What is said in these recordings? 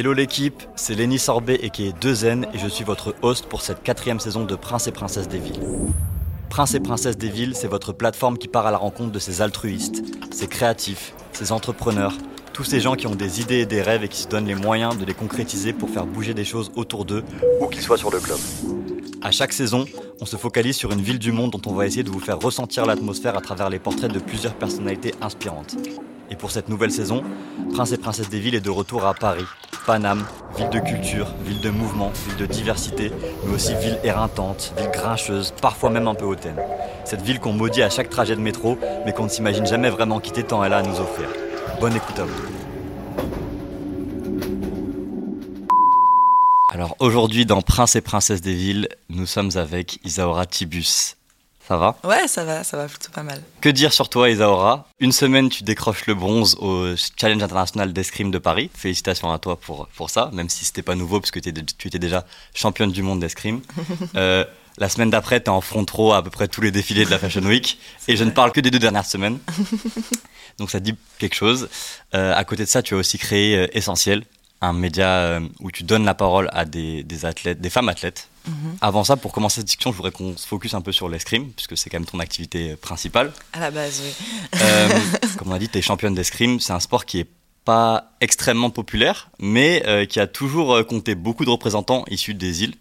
Hello l'équipe, c'est Lenny Sorbet et qui est 2N et je suis votre host pour cette quatrième saison de Prince et Princesse des Villes. Prince et Princesse des Villes, c'est votre plateforme qui part à la rencontre de ces altruistes, ces créatifs, ces entrepreneurs, tous ces gens qui ont des idées et des rêves et qui se donnent les moyens de les concrétiser pour faire bouger des choses autour d'eux, où qu'ils soient sur le globe. À chaque saison, on se focalise sur une ville du monde dont on va essayer de vous faire ressentir l'atmosphère à travers les portraits de plusieurs personnalités inspirantes. Et pour cette nouvelle saison, Prince et Princesse des Villes est de retour à Paris, Paname, ville de culture, ville de mouvement, ville de diversité, mais aussi ville éreintante, ville grincheuse, parfois même un peu hautaine. Cette ville qu'on maudit à chaque trajet de métro, mais qu'on ne s'imagine jamais vraiment quitter tant elle a à nous offrir. Bonne écoute à vous. Alors aujourd'hui dans Prince et Princesse des Villes, nous sommes avec Isaora Tibus. Ça va Ouais, ça va, ça va plutôt pas mal. Que dire sur toi, Isaora Une semaine, tu décroches le bronze au Challenge international d'escrime de Paris. Félicitations à toi pour, pour ça, même si c'était pas nouveau, puisque tu étais déjà championne du monde d'escrime. euh, la semaine d'après, tu es en front row à peu près tous les défilés de la Fashion Week. et je ne parle que des deux dernières semaines. Donc ça dit quelque chose. Euh, à côté de ça, tu as aussi créé euh, Essentiel, un média où tu donnes la parole à des, des athlètes, des femmes athlètes. Mhm. Avant ça, pour commencer cette discussion, je voudrais qu'on se focus un peu sur l'escrime, puisque c'est quand même ton activité principale. À la base, oui. Euh, comme on a dit, tu es championne d'escrime. C'est un sport qui est pas extrêmement populaire, mais euh, qui a toujours euh, compté beaucoup de représentants issus des îles.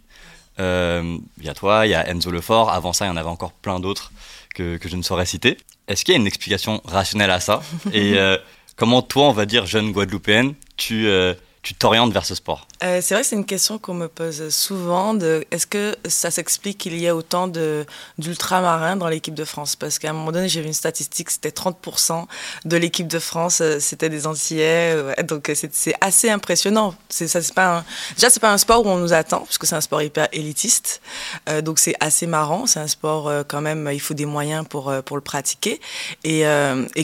Euh, Il y a toi, il y a Enzo Lefort. Avant ça, il y en avait encore plein d'autres que, que je ne saurais citer. Est-ce qu'il y a une explication rationnelle à ça? Et euh, comment toi, on va dire jeune Guadeloupéenne, tu euh, tu t'orientes vers ce sport? Euh, c'est vrai que c'est une question qu'on me pose souvent. Est-ce que ça s'explique qu'il y ait autant d'ultramarins dans l'équipe de France? Parce qu'à un moment donné, j'ai vu une statistique, c'était 30% de l'équipe de France, euh, c'était des Antillais. donc euh, c'est, assez impressionnant. C'est, ça, c'est pas un, déjà, c'est pas un sport où on nous attend, puisque c'est un sport hyper élitiste. Donc c'est assez marrant. C'est un sport quand même, il faut des moyens pour, pour le pratiquer. Et,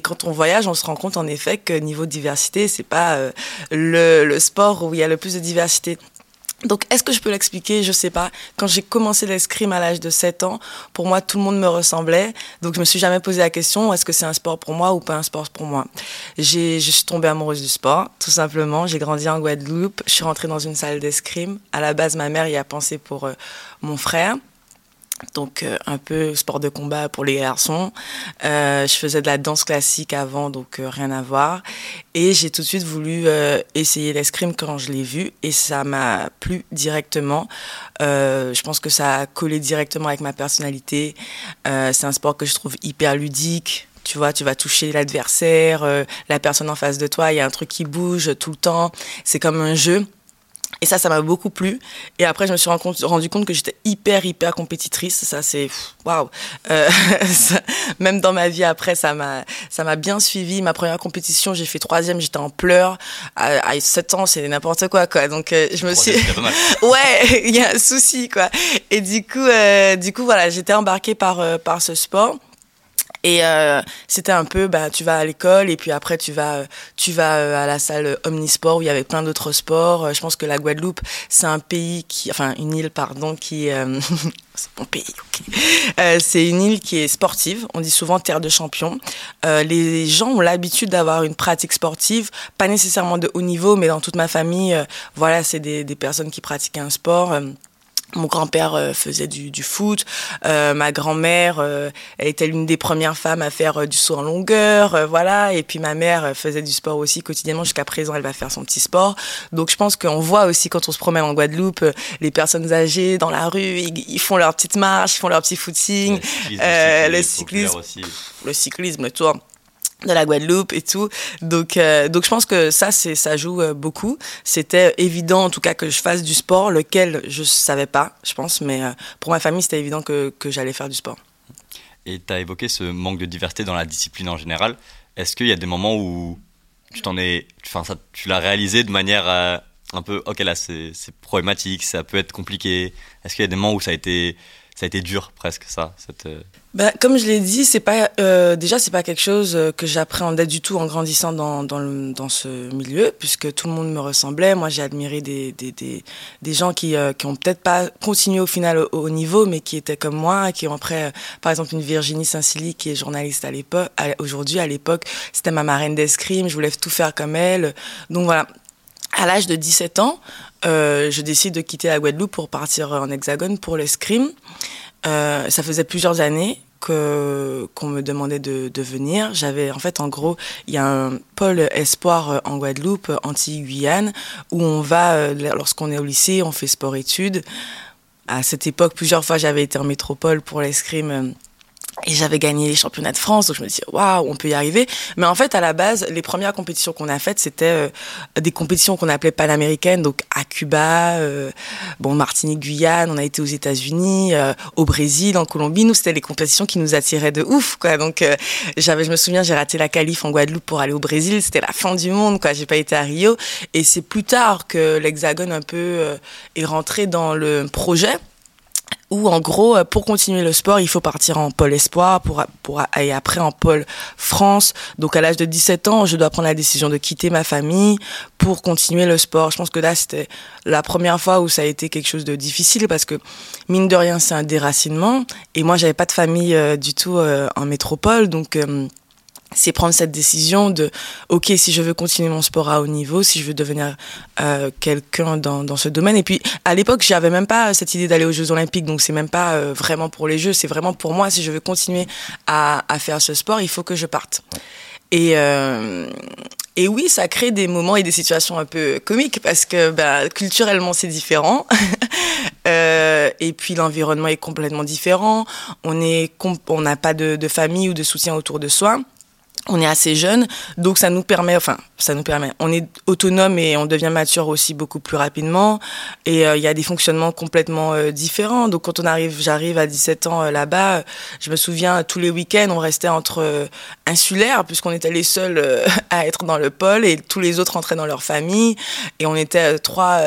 quand on voyage, on se rend compte en effet que niveau diversité, c'est pas le, le sport où il y a le plus de diversité. Donc, est-ce que je peux l'expliquer? Je sais pas. Quand j'ai commencé l'escrime à l'âge de 7 ans, pour moi, tout le monde me ressemblait. Donc, je me suis jamais posé la question est-ce que c'est un sport pour moi ou pas un sport pour moi? Je suis tombée amoureuse du sport, tout simplement. J'ai grandi en Guadeloupe. Je suis rentrée dans une salle d'escrime. À la base, ma mère y a pensé pour euh, mon frère. Donc euh, un peu sport de combat pour les garçons. Euh, je faisais de la danse classique avant, donc euh, rien à voir. Et j'ai tout de suite voulu euh, essayer l'escrime quand je l'ai vu et ça m'a plu directement. Euh, je pense que ça a collé directement avec ma personnalité. C'est un sport que je trouve hyper ludique. Tu vois, tu vas toucher l'adversaire, euh, la personne en face de toi, il y a un truc qui bouge tout le temps. C'est comme un jeu. Et ça, ça m'a beaucoup plu. Et après, je me suis rendu compte, que j'étais hyper, hyper compétitrice. Ça, c'est waouh. Euh, même dans ma vie après, ça m'a, ça m'a bien suivi. Ma première compétition, j'ai fait troisième, j'étais en pleurs. À, à 7 ans, c'est n'importe quoi, quoi. Donc, euh, je me suis, ouais, il y a un souci, quoi. Et du coup, euh, du coup, voilà, j'étais embarquée par, euh, par ce sport. Et euh, c'était un peu, bah, tu vas à l'école et puis après tu vas, tu vas euh, à la salle omnisport où il y avait plein d'autres sports. Euh, Je pense que la Guadeloupe, c'est un pays qui, enfin une île, pardon, qui, euh, c'est mon pays, ok. Euh, c'est une île qui est sportive. On dit souvent terre de champions. Euh, les gens ont l'habitude d'avoir une pratique sportive, pas nécessairement de haut niveau, mais dans toute ma famille, voilà, c'est des, des personnes qui pratiquaient un sport. Mon grand-père euh, faisait du, du foot, euh, ma grand-mère euh, elle était l'une des premières femmes à faire euh, du saut en longueur, voilà. Et puis ma mère faisait du sport aussi quotidiennement jusqu'à présent, elle va faire son petit sport. Donc je pense qu'on voit aussi quand on se promène en Guadeloupe, les personnes âgées dans la rue, ils, ils font leur petite marche, ils font leur petit footing, Le cyclisme le cyclisme. le cyclisme, le tour de la Guadeloupe et tout. Donc, euh, donc je pense que ça, c'est, ça joue euh, beaucoup. C'était évident, en tout cas, que je fasse du sport, lequel je savais pas, je pense, mais euh, pour ma famille, c'était évident que, que j'allais faire du sport. Et tu as évoqué ce manque de diversité dans la discipline en général. Est-ce qu'il y a des moments où tu t'en es, enfin ça, tu l'as réalisé de manière un peu, ok là c'est c'est problématique, ça peut être compliqué. Est-ce qu'il y a des moments où ça a été, ça a été dur presque ça, euh, Ben, comme je l'ai dit, c'est pas euh, déjà c'est pas quelque chose euh, que j'appréhendais du tout en grandissant dans dans, ce milieu puisque tout le monde me ressemblait. Moi, j'ai admiré des des, des, des gens qui euh, qui ont peut-être pas continué au final au, au niveau, mais qui étaient comme moi, qui ont après, euh, par exemple, une Virginie Saint-Silly qui est journaliste à l'époque, aujourd'hui à l'époque, c'était ma marraine d'escrime. Je voulais tout faire comme elle. Donc voilà. à l'âge de 17 ans, euh, je décide de quitter la Guadeloupe pour partir en Hexagone pour l'escrime. Euh, ça faisait plusieurs années qu'on me demandait de, venir. J'avais en fait en gros, il y a un pôle espoir en Guadeloupe, anti-Guyane, où on va lorsqu'on est au lycée, on fait sport-études. À cette époque, plusieurs fois, j'avais été en métropole pour l'escrime et j'avais gagné les championnats de France, donc je me dis waouh, on peut y arriver. Mais en fait, à la base, les premières compétitions qu'on a faites, c'était euh, des compétitions qu'on appelait panaméricaines, donc à Cuba, euh, bon Martinique, Guyane, on a été aux États-Unis, euh, au Brésil, en Colombie. Nous, c'était les compétitions qui nous attiraient de ouf, quoi. Donc j'avais, je me souviens, j'ai raté la qualif en Guadeloupe pour aller au Brésil. C'était la fin du monde, quoi. J'ai pas été à Rio. Et c'est plus tard que l'Hexagone un peu est rentré dans le projet où en gros, euh, pour continuer le sport, il faut partir en pôle espoir pour, pour, et après en pôle France. Donc à l'âge de 17 ans, je dois prendre la décision de quitter ma famille pour continuer le sport. Je pense que là, c'était la première fois où ça a été quelque chose de difficile parce que mine de rien, c'est un déracinement. Et moi, j'avais pas de famille euh, du tout euh, en métropole, donc c'est prendre cette décision de ok si je veux continuer mon sport à haut niveau si je veux devenir euh, quelqu'un dans, dans ce domaine et puis à l'époque j'avais même pas cette idée d'aller aux Jeux Olympiques donc c'est même pas euh, vraiment pour les Jeux c'est vraiment pour moi si je veux continuer à, à faire ce sport il faut que je parte et euh, et oui, ça crée des moments et des situations un peu comiques parce que bah, culturellement c'est différent. et puis l'environnement est complètement différent. On on n'a pas de famille ou de soutien autour de soi on est assez jeune, donc ça nous permet, enfin, ça nous permet, on est autonome et on devient mature aussi beaucoup plus rapidement. Et euh, il y a des fonctionnements complètement euh, différents. Donc quand on arrive, j'arrive à 17 ans euh, là-bas, je me souviens tous les week-ends, on restait entre insulaires puisqu'on était les seuls à être dans le pôle et tous les autres rentraient dans leur famille. Et on était trois,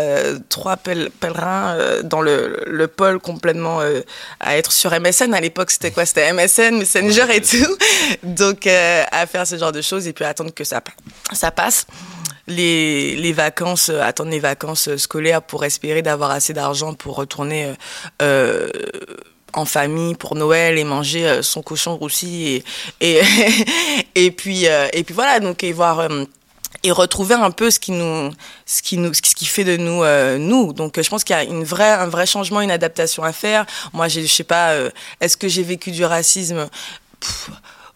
trois pèlerins dans le, le pôle complètement à être sur MSN. À l'époque, c'était quoi? C'était MSN, Messenger et tout. Donc à faire ce genre de choses et puis attendre que ça, ça Les, les vacances, euh, attendre les vacances scolaires pour espérer d'avoir assez d'argent pour retourner euh, euh, en famille pour Noël et manger son cochon roussi et et, et puis et puis voilà donc et voir et retrouver un peu ce qui nous ce qui nous ce qui fait de nous nous. Donc je pense qu'il y a une un vrai changement une adaptation à faire. Moi je sais pas est-ce que j'ai vécu du racisme?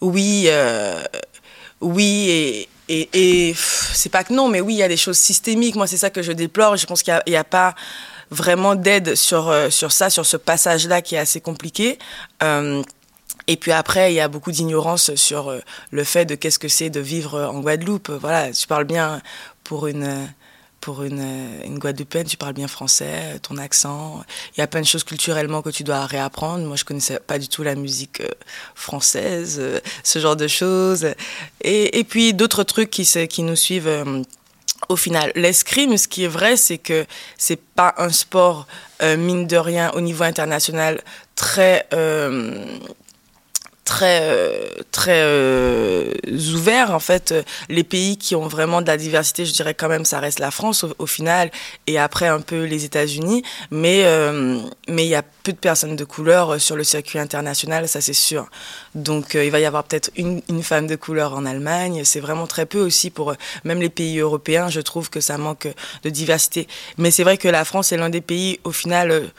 Oui, euh, oui, et, et, et c'est pas que non, mais oui, il y a des choses systémiques. Moi, c'est ça que je déplore. Je pense qu'il n'y a, pas vraiment d'aide sur, euh, sur ça, sur ce passage-là qui est assez compliqué. Euh, et puis après, il y a beaucoup d'ignorance sur euh, le fait de qu'est-ce que c'est de vivre en Guadeloupe. Voilà, tu parles bien pour une pour une, une Guadeloupéenne, tu parles bien français, ton accent. Il y a plein de choses culturellement que tu dois réapprendre. Moi, je connaissais pas du tout la musique euh, française, euh, ce genre de choses. Et, et puis d'autres trucs qui, qui nous suivent euh, au final. L'escrime, ce qui est vrai, c'est que c'est pas un sport, mine de rien, au niveau international, très euh, très euh, ouvert en fait. Les pays qui ont vraiment de la diversité je dirais quand même ça reste la France au, final et après un peu les États-Unis. Mais euh, mais il y a peu de personnes de couleur sur le circuit international ça c'est sûr. Donc il va y avoir peut-être une, une femme de couleur en Allemagne. C'est vraiment très peu aussi pour même les pays européens je trouve que ça manque de diversité. Mais c'est vrai que la France est l'un des pays au final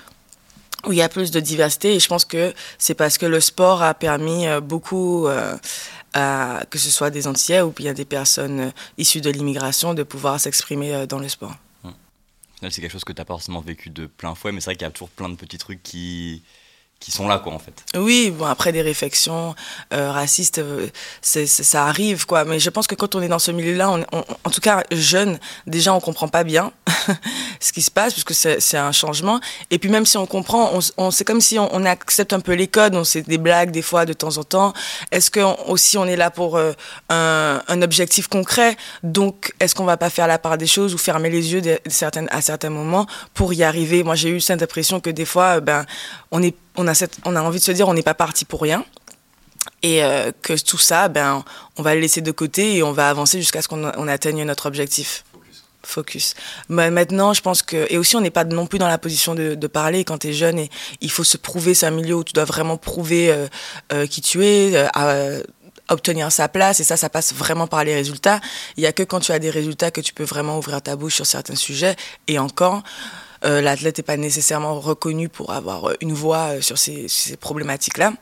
où il y a plus de diversité et je pense que c'est parce que le sport a permis euh, beaucoup euh, que ce soit des Antillais ou bien des personnes euh, issues de l'immigration de pouvoir s'exprimer dans le sport. C'est quelque chose que tu n'as pas forcément vécu de plein fouet, mais c'est vrai qu'il y a toujours plein de petits trucs qui, qui sont là, quoi, en fait. Oui, bon, après des réflexions euh, racistes, euh, ça arrive, quoi. Mais je pense que quand on est dans ce milieu-là, en tout cas jeune, déjà on comprend pas bien ce qui se passe, puisque c'est, un changement. Et puis même si on comprend, on, c'est comme si on, accepte un peu les codes, on sait des blagues des fois de temps en temps. Est-ce que aussi on est là pour euh, un, objectif concret? Donc est-ce qu'on va pas faire la part des choses ou fermer les yeux certaines, à certains moments pour y arriver? Moi j'ai eu cette impression que des fois, ben on est on a, cette, on a envie de se dire on n'est pas parti pour rien et euh, que tout ça, ben, on va le laisser de côté et on va avancer jusqu'à ce qu'on on atteigne notre objectif. Focus. Mais maintenant, je pense que et aussi on n'est pas non plus dans la position de, de parler quand tu es jeune et il faut se prouver. C'est un milieu où tu dois vraiment prouver euh, euh, qui tu es, euh, obtenir sa place et ça ça passe vraiment par les résultats il y a que quand tu as des résultats que tu peux vraiment ouvrir ta bouche sur certains sujets et encore euh, l'athlète n'est pas nécessairement reconnu pour avoir une voix sur ces, ces problématiques là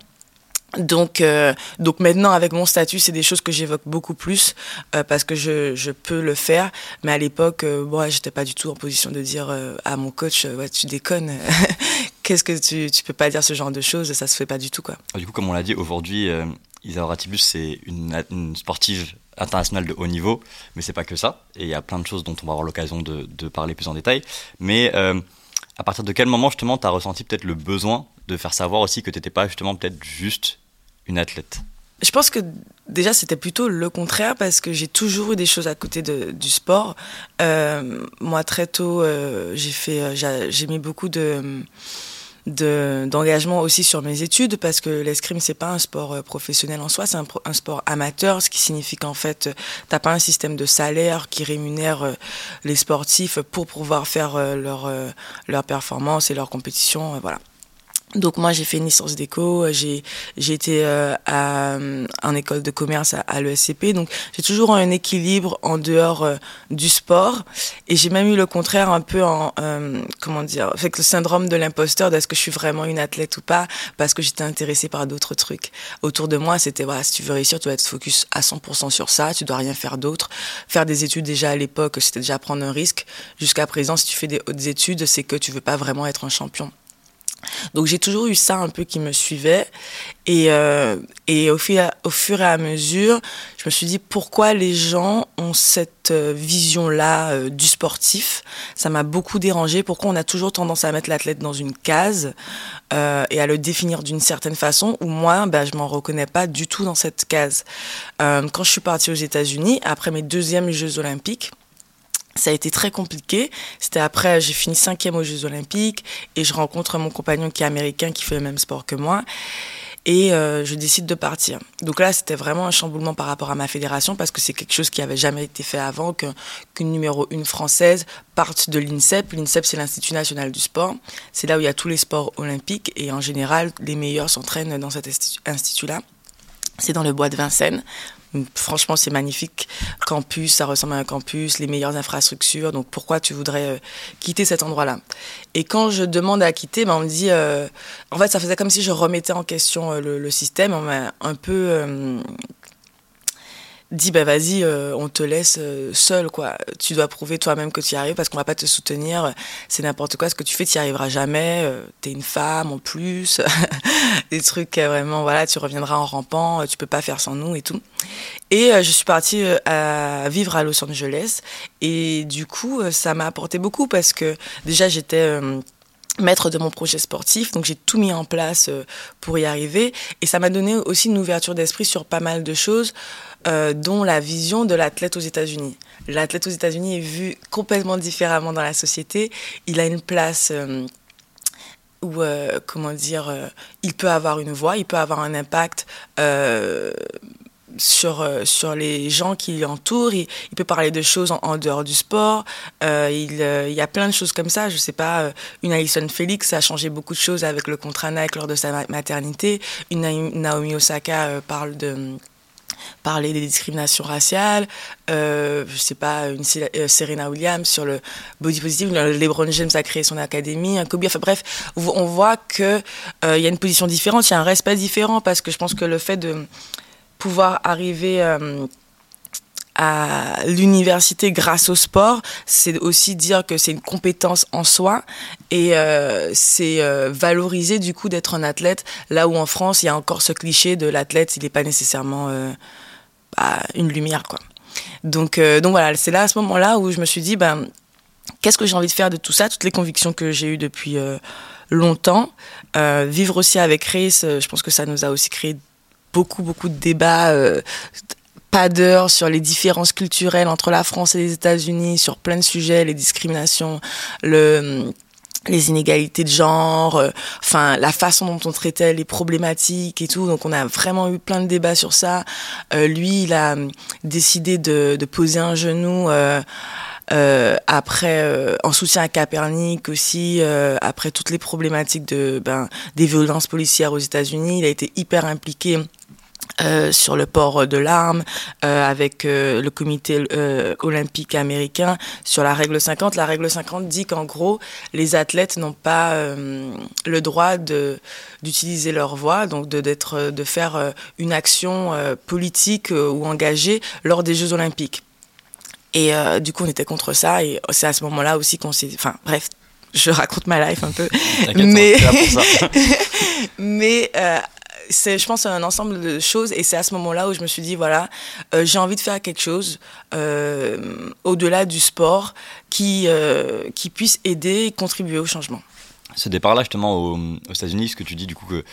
donc, euh, donc maintenant avec mon statut, c'est des choses que j'évoque beaucoup plus euh, parce que je, je, peux le faire. Mais à l'époque, euh, bon, j'étais pas du tout en position de dire euh, à mon coach, tu déconnes. Qu'est-ce que tu, tu peux pas dire ce genre de choses? Ça se fait pas du tout, quoi. Du coup, comme on l'a dit, aujourd'hui, euh, Isa Ratibus, c'est une, sportive internationale de haut niveau, mais c'est pas que ça. Et il y a plein de choses dont on va avoir l'occasion de, parler plus en détail. Mais à partir de quel moment justement tu as ressenti peut-être le besoin de faire savoir aussi que tu n'étais pas justement peut-être juste une athlète? Je pense que déjà c'était plutôt le contraire parce que j'ai toujours eu des choses à côté de, du sport. Euh, moi très tôt euh, j'ai fait j'ai mis beaucoup de d'engagement aussi sur mes études parce que l'escrime c'est pas un sport professionnel en soi c'est un, un, sport amateur ce qui signifie qu'en fait t'as pas un système de salaire qui rémunère les sportifs pour pouvoir faire leur leur performance et leur compétition voilà donc moi j'ai fait une licence d'éco, j'ai j'ai été euh, à, en école de commerce à, à l'ESCP, donc j'ai toujours un équilibre en dehors euh, du sport et j'ai même eu le contraire un peu en euh, comment dire, fait le syndrome de l'imposteur d'est-ce que je suis vraiment une athlète ou pas parce que j'étais intéressée par d'autres trucs autour de moi. C'était voilà si tu veux réussir tu dois être focus à 100% sur ça, tu dois rien faire d'autre. Faire des études déjà à l'époque c'était déjà prendre un risque. Jusqu'à présent si tu fais des hautes études c'est que tu veux pas vraiment être un champion. Donc j'ai toujours eu ça un peu qui me suivait. Et, euh, et au, fur, et à mesure, je me suis dit pourquoi les gens ont cette euh, vision-là euh, du sportif? Ça m'a beaucoup dérangé. Pourquoi on a toujours tendance à mettre l'athlète dans une case et à le définir d'une certaine façon, où moi, ben, je m'en reconnais pas du tout dans cette case? Quand je suis partie aux États-Unis, après mes deuxièmes Jeux olympiques, ça a été très compliqué. C'était après, j'ai fini cinquième aux Jeux Olympiques et je rencontre mon compagnon qui est américain, qui fait le même sport que moi. Et euh, je décide de partir. Donc là, c'était vraiment un chamboulement par rapport à ma fédération parce que c'est quelque chose qui avait jamais été fait avant, qu'une qu numéro une française parte de l'INSEP. L'INSEP, c'est l'Institut national du sport. C'est là où il y a tous les sports olympiques et en général, les meilleurs s'entraînent dans cet institut-là. C'est dans le bois de Vincennes. Franchement, c'est magnifique. Campus, ça ressemble à un campus, les meilleures infrastructures. Donc, pourquoi tu voudrais euh, quitter cet endroit-là? Et quand je demande à quitter, ben, on me dit. Euh, en fait, ça faisait comme si je remettais en question euh, le, système. On m'a un peu. Euh, dit bah vas-y euh, on te laisse euh, seul quoi. Tu dois prouver toi-même que tu y arrives parce qu'on va pas te soutenir. C'est n'importe quoi. Ce que tu fais tu y arriveras jamais. Euh, t'es une femme en plus. Des trucs vraiment voilà tu reviendras en rampant. Tu peux pas faire sans nous et tout. Et je suis partie à vivre à Los Angeles. Et du coup ça m'a apporté beaucoup parce que déjà j'étais maître de mon projet sportif, donc j'ai tout mis en place pour y arriver. Et ça m'a donné aussi une ouverture d'esprit sur pas mal de choses euh, dont la vision de l'athlète aux États-Unis. L'athlète aux États-Unis est vu complètement différemment dans la société. Il a une place euh, où, euh, comment dire, il peut avoir une voix, il peut avoir un impact sur, sur les gens qui l'entourent. Il, peut parler de choses en, dehors du sport. Il, y a plein de choses comme ça. Je sais pas, une Alison Félix, a changé beaucoup de choses avec le contrat Nike lors de sa maternité. Une Naomi Osaka parle de parler des discriminations raciales, euh, je sais pas, une euh, Serena Williams sur le body positive, LeBron James a créé son académie, un Kobe, enfin bref, on voit que euh, il y a une position différente, il y a un respect différent parce que je pense que le fait de pouvoir arriver euh, l'université grâce au sport, c'est aussi dire que c'est une compétence en soi et euh, c'est euh, valoriser du coup d'être un athlète là où en France il y a encore ce cliché de l'athlète il n'est pas nécessairement euh, bah, une lumière quoi. Donc euh, donc voilà c'est là à ce moment là où je me suis dit ben qu'est-ce que j'ai envie de faire de tout ça toutes les convictions que j'ai eues depuis longtemps vivre aussi avec Race je pense que ça nous a aussi créé beaucoup beaucoup de débats pas d'heure sur les différences culturelles entre la France et les États-Unis, sur plein de sujets, les discriminations, le les inégalités de genre, euh, enfin la façon dont on traitait les problématiques et tout. Donc on a vraiment eu plein de débats sur ça. Euh, lui, il a décidé de, de poser un genou. Euh, euh, après, euh, en soutien à Capernic aussi, après toutes les problématiques de, ben, des violences policières aux États-Unis, il a été hyper impliqué euh, sur le port de l'arme euh, avec euh, le comité olympique américain sur la règle 50. La règle 50 dit qu'en gros, les athlètes n'ont pas le droit de d'utiliser leur voix, donc de d'être de faire une action politique ou engagée lors des Jeux olympiques. Et du coup, on était contre ça et c'est à ce moment-là aussi qu'on s'est enfin bref, je raconte ma life un peu. Mais, mais c'est, je pense, un ensemble de choses. Et c'est à ce moment-là où je me suis dit, voilà, euh, j'ai envie de faire quelque chose euh, au-delà du sport qui, euh, qui puisse aider et contribuer au changement. Ce départ-là, justement, aux, États-Unis, ce que tu dis, du coup, que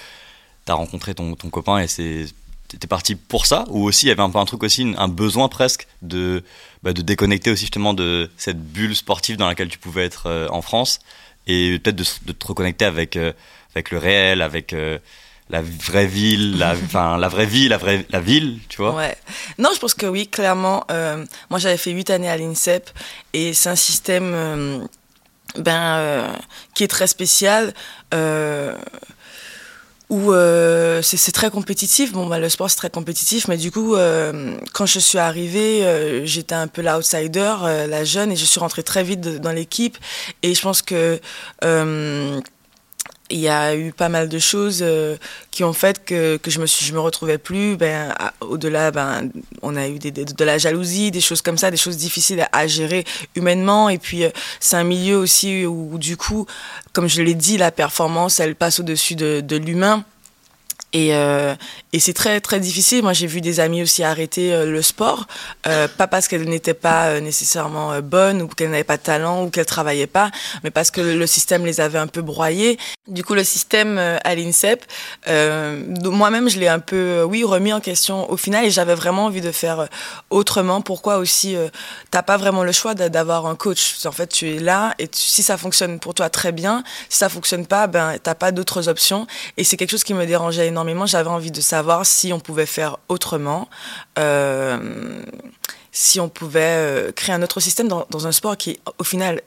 tu as rencontré ton, ton copain et c'est t'étais parti pour ça? Ou aussi il y avait un peu un truc aussi un besoin presque de bah, de déconnecter aussi justement de cette bulle sportive dans laquelle tu pouvais être en France et peut-être de, de, te reconnecter avec avec le réel avec la vraie ville, la, enfin la vraie vie, la vraie la ville, tu vois. Ouais. Non, je pense que oui, clairement. Euh, moi, j'avais fait huit années à l'INSEP et c'est un système euh, ben euh, qui est très spécial. où c'est très compétitif. Bon, bah, le sport c'est très compétitif, mais du coup, quand je suis arrivée, j'étais un peu l'outsider, la jeune, et je suis rentrée très vite dans l'équipe. Et je pense que il y a eu pas mal de choses euh, qui ont fait que, que je me suis je me retrouvais plus ben au-delà ben on a eu des, de la jalousie des choses comme ça des choses difficiles à, gérer humainement. Et puis euh, c'est un milieu aussi où, du coup comme je l'ai dit la performance elle passe au-dessus de, de l'humain et, euh, et c'est très très difficile. Moi, j'ai vu des amis aussi arrêter euh, le sport, euh, pas parce qu'elles n'étaient pas euh, nécessairement euh, bonnes ou qu'elles n'avaient pas de talent ou qu'elles travaillaient pas, mais parce que le système les avait un peu broyées. Du coup, le système à l'INSEP, moi-même, je l'ai un peu, oui, remis en question au final, et j'avais vraiment envie de faire autrement. Pourquoi aussi T'as pas vraiment le choix d'avoir un coach? En fait, tu es là et si ça fonctionne pour toi très bien, si ça fonctionne pas, ben t'as pas d'autres options. Et c'est quelque chose qui me dérangeait énormément énormément. J'avais envie de savoir si on pouvait faire autrement, euh, si on pouvait euh, créer un autre système dans, un sport qui, au final,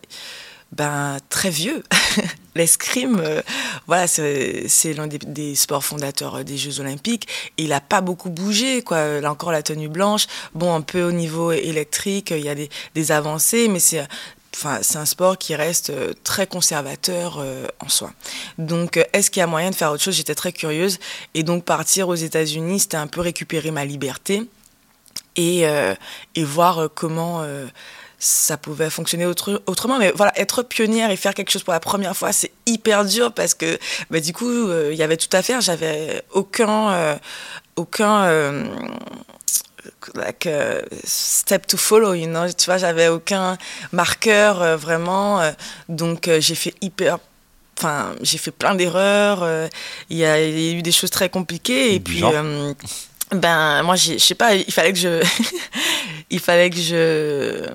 ben très vieux. L'escrime, euh, voilà, c'est l'un des, sports fondateurs des Jeux Olympiques. Il n'a pas beaucoup bougé, quoi. Là encore, la tenue blanche. Bon, un peu au niveau électrique, il y a des, des avancées, mais c'est Enfin, c'est un sport qui reste euh, très conservateur euh, en soi. Donc, euh, est-ce qu'il y a moyen de faire autre chose? J'étais très curieuse. Et donc, partir aux États-Unis, c'était un peu récupérer ma liberté et, voir comment ça pouvait fonctionner autre, autrement. Mais voilà, être pionnière et faire quelque chose pour la première fois, c'est hyper dur parce que bah, du coup, il y avait tout à faire. J'avais aucun. aucun like uh, step to follow, you know. Tu vois, j'avais aucun marqueur euh, vraiment, euh, donc euh, j'ai fait hyper enfin j'ai fait plein d'erreurs il y, a eu des choses très compliquées et puis ben moi je sais pas il fallait que je il fallait que je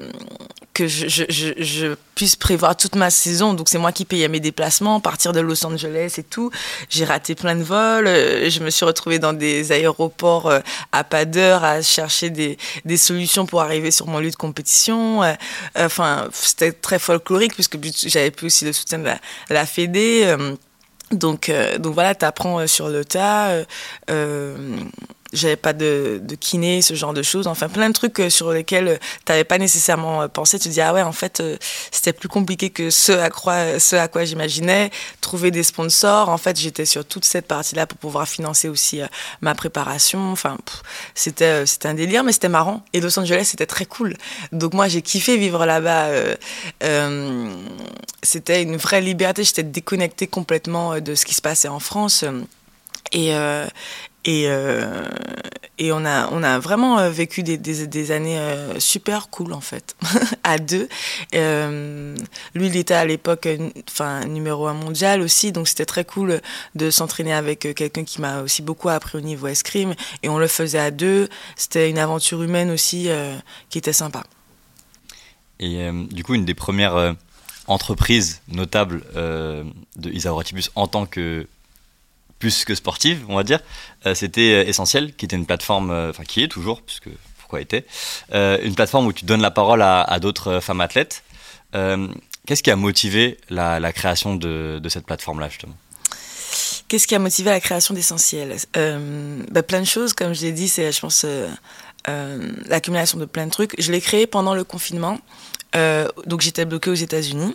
que je, puisse prévoir toute ma saison. Donc c'est moi qui payais mes déplacements, partir de Los Angeles et tout. J'ai raté plein de vols. Euh, je me suis retrouvée dans des aéroports euh, à pas d'heure à chercher des, des, solutions pour arriver sur mon lieu de compétition. Euh, enfin, c'était très folklorique puisque j'avais plus aussi le soutien de la, la Fédé. Donc, donc voilà, tu apprends sur le tas j'avais pas de, de, kiné, ce genre de choses. Enfin, plein de trucs euh, sur lesquels euh, tu n'avais pas nécessairement euh, pensé. Tu te dis, ah ouais, en fait, c'était plus compliqué que ce à quoi, ce à quoi j'imaginais. Trouver des sponsors. En fait, j'étais sur toute cette partie-là pour pouvoir financer aussi ma préparation. Enfin, c'était, un délire, mais c'était marrant. Et Los Angeles, c'était très cool. Donc, moi, j'ai kiffé vivre là-bas. C'était une vraie liberté. J'étais déconnectée complètement de ce qui se passait en France. Et, et, euh, et on, a, vraiment euh, vécu des, années euh, super cool, en fait, à deux. Lui, il était à l'époque numéro un mondial aussi, donc c'était très cool de s'entraîner avec quelqu'un qui m'a aussi beaucoup appris au niveau escrime. Et on le faisait à deux. C'était une aventure humaine aussi qui était sympa. Et du coup, une des premières entreprises notables de Isaura Tibus en tant que plus que sportive, on va dire, euh, c'était euh, Essentiel, qui était une plateforme, euh, enfin qui est toujours, puisque pourquoi était, une plateforme où tu donnes la parole à, d'autres femmes athlètes. Qu'est-ce qui a motivé la, création de, cette plateforme-là, justement? Qu'est-ce qui a motivé la création d'Essentiel? Bah, Plein de choses, comme je l'ai dit, c'est, je pense, l'accumulation de plein de trucs. Je l'ai créé pendant le confinement, donc j'étais bloquée aux États-Unis.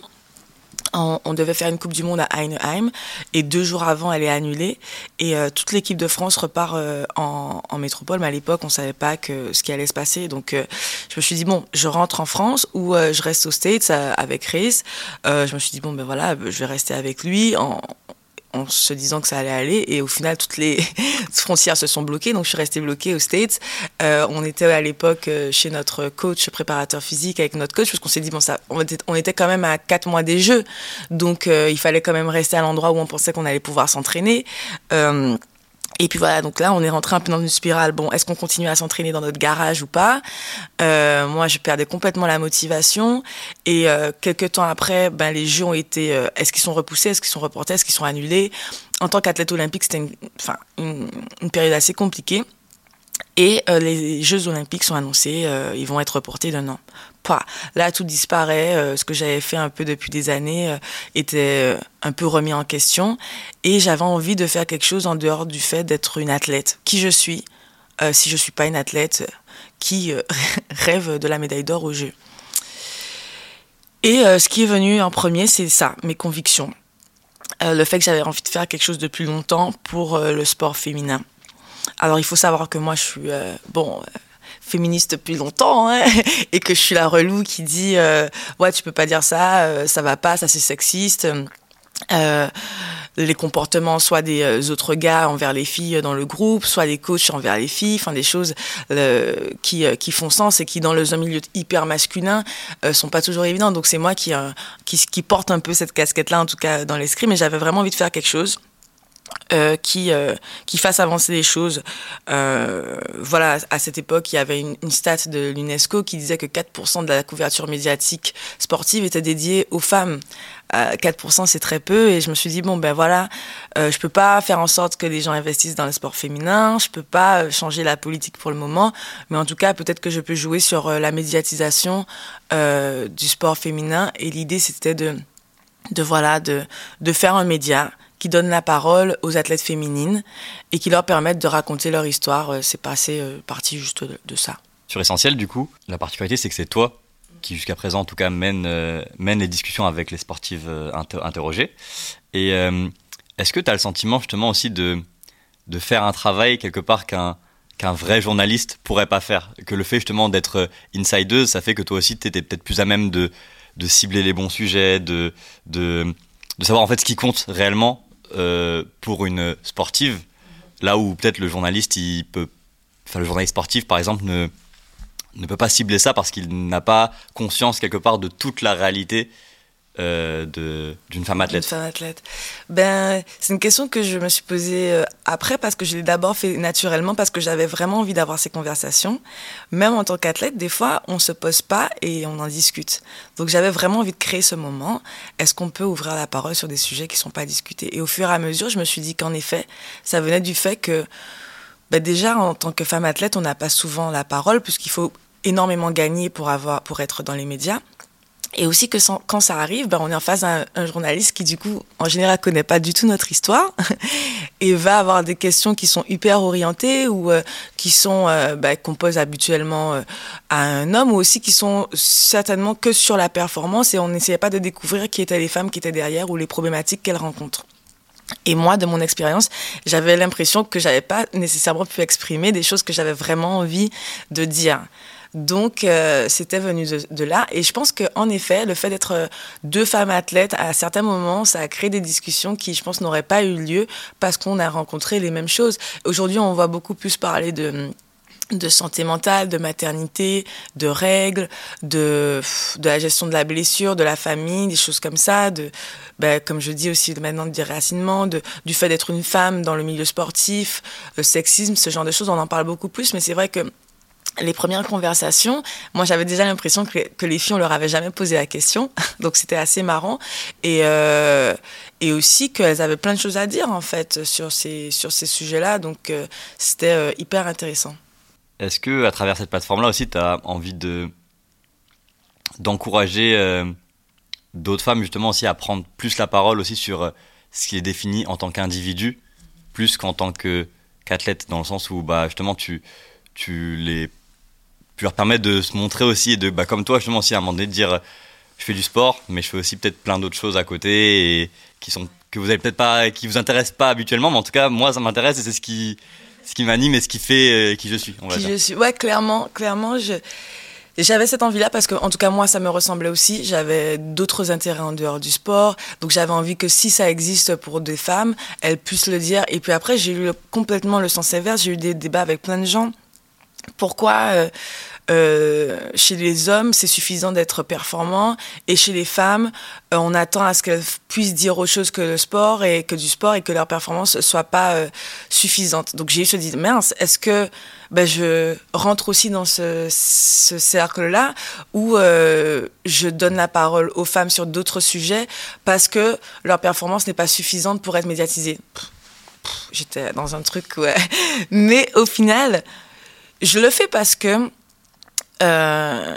On, devait faire une Coupe du Monde à Heineheim et deux jours avant, elle est annulée. Et toute l'équipe de France repart en, métropole. Mais à l'époque, on savait pas que ce qui allait se passer. Donc, je me suis dit bon, je rentre en France ou je reste aux States avec Chris. je me suis dit bon, ben voilà, je vais rester avec lui. En, en se disant que ça allait aller et au final toutes les frontières se sont bloquées. Donc je suis restée bloquée aux States. Euh, on était à l'époque euh, chez notre coach préparateur physique avec notre coach parce qu'on s'est dit bon ça on était, on était, quand même à quatre mois des jeux. Donc euh, il fallait quand même rester à l'endroit où on pensait qu'on allait pouvoir s'entraîner et puis voilà, donc là, on est rentré un peu dans une spirale. Bon, est-ce qu'on continue à s'entraîner dans notre garage ou pas? Euh, Moi, je perdais complètement la motivation. Et euh, quelques temps après, ben, les Jeux ont été... Euh, est-ce qu'ils sont repoussés? Est-ce qu'ils sont reportés? Est-ce qu'ils sont annulés? En tant qu'athlète olympique, c'était une, période assez compliquée. Et les Jeux Olympiques sont annoncés, ils vont être reportés d'un an. Pas. Là, tout disparaît. Euh, ce que j'avais fait un peu depuis des années était un peu remis en question. Et j'avais envie de faire quelque chose en dehors du fait d'être une athlète. Qui je suis si je ne suis pas une athlète qui rêve de la médaille d'or aux Jeux. Et ce qui est venu en premier, c'est ça, mes convictions. le fait que j'avais envie de faire quelque chose de plus longtemps pour le sport féminin. Alors il faut savoir que moi je suis euh, bon euh, féministe depuis longtemps hein, et que je suis la relou qui dit euh, ouais tu peux pas dire ça, ça va pas, ça c'est sexiste. les comportements soit des autres gars envers les filles dans le groupe, soit des coachs envers les filles, enfin des choses qui, qui font sens et qui dans le milieu hyper masculin sont pas toujours évidentes. Donc c'est moi qui, qui, porte un peu cette casquette là en tout cas dans l'escrime mais j'avais vraiment envie de faire quelque chose euh, qui euh, qui fasse avancer les choses. Euh, voilà, à cette époque, il y avait une, une stat de l'UNESCO qui disait que 4% de la couverture médiatique sportive était dédiée aux femmes. 4% c'est très peu et je me suis dit bon ben voilà, je peux pas faire en sorte que les gens investissent dans le sport féminin, je peux pas changer la politique pour le moment, mais en tout cas peut-être que je peux jouer sur la médiatisation du sport féminin et l'idée c'était de de voilà de de faire un média qui donnent la parole aux athlètes féminines et qui leur permettent de raconter leur histoire. Euh, c'est passé euh, parti juste de, ça. Sur Essentiel, du coup, la particularité, c'est que c'est toi qui, jusqu'à présent, en tout cas, mène, euh, mène les discussions avec les sportives interrogées. Et est-ce que tu as le sentiment, justement, aussi de, de faire un travail, quelque part, qu'un qu'un vrai journaliste pourrait pas faire? Que le fait, justement, d'être insideuse, ça fait que toi aussi, tu étais peut-être plus à même de, de cibler les bons sujets, de, de, de savoir, en fait, ce qui compte réellement euh, pour une sportive, là où peut-être le journaliste, il peut, enfin le journaliste sportif par exemple, ne, ne peut pas cibler ça parce qu'il n'a pas conscience quelque part de toute la réalité euh, d'une femme athlète femme athlète. Ben, c'est une question que je me suis posée euh, après parce que je l'ai d'abord fait naturellement parce que j'avais vraiment envie d'avoir ces conversations. Même en tant qu'athlète, des fois, on se pose pas et on en discute. Donc j'avais vraiment envie de créer ce moment. Est-ce qu'on peut ouvrir la parole sur des sujets qui sont pas discutés? Et au fur et à mesure, je me suis dit qu'en effet, ça venait du fait que ben déjà en tant que femme athlète, on n'a pas souvent la parole puisqu'il faut énormément gagner pour avoir pour être dans les médias. Et aussi que quand ça arrive, ben on est en face d'un journaliste qui, du coup, en général, connaît pas du tout notre histoire et va avoir des questions qui sont hyper orientées ou euh, qui sont euh, ben, qu'on pose habituellement euh, à un homme ou aussi qui sont certainement que sur la performance et on n'essayait pas de découvrir qui étaient les femmes qui étaient derrière ou les problématiques qu'elles rencontrent. Et moi, de mon expérience, j'avais l'impression que j'avais pas nécessairement pu exprimer des choses que j'avais vraiment envie de dire. Donc, euh, c'était venu de, là. Et je pense qu'en effet, le fait d'être euh, deux femmes athlètes, à certains moments, ça a créé des discussions qui, je pense, n'auraient pas eu lieu parce qu'on a rencontré les mêmes choses. Aujourd'hui, on voit beaucoup plus parler de santé mentale, de maternité, de règles, de, la gestion de la blessure, de la famille, des choses comme ça, ben, comme je dis aussi maintenant de déracinement, du fait d'être une femme dans le milieu sportif, le sexisme, ce genre de choses, on en parle beaucoup plus, mais c'est vrai que les premières conversations, moi j'avais déjà l'impression que, que, les filles on leur avait jamais posé la question, donc c'était assez marrant. Et euh, et aussi qu'elles avaient plein de choses à dire en fait sur ces sur ces sujets-là, donc euh, c'était euh, hyper intéressant. Est-ce que à travers cette plateforme-là aussi, tu as envie de d'encourager d'autres femmes justement aussi à prendre plus la parole aussi sur ce qui est défini en tant qu'individu plus qu'en tant qu'athlète dans le sens où bah justement tu tu les tu leur permets de se montrer aussi et de bah comme toi justement aussi à un moment donné de dire je fais du sport mais je fais aussi peut-être plein d'autres choses à côté et qui sont que vous avez peut-être pas qui vous intéressent pas habituellement mais en tout cas moi ça m'intéresse et c'est ce qui ce qui m'anime et ce qui fait euh, qui je suis on va qui je suis ouais clairement clairement je j'avais cette envie-là parce que, en tout cas, moi, ça me ressemblait aussi. J'avais d'autres intérêts en dehors du sport. Donc, j'avais envie que si ça existe pour des femmes, elles puissent le dire. Et puis après, j'ai eu complètement le sens inverse. J'ai eu des débats avec plein de gens. Pourquoi euh, euh, chez les hommes, c'est suffisant d'être performant, et chez les femmes, euh, on attend à ce qu'elles puissent dire autre chose que le sport et que du sport et que leur performance soit pas euh, suffisante. Donc j'ai eu ce dit mince, est-ce que ben, je rentre aussi dans ce, ce cercle-là où je donne la parole aux femmes sur d'autres sujets parce que leur performance n'est pas suffisante pour être médiatisée? J'étais dans un truc, ouais. Mais au final, je le fais parce que euh,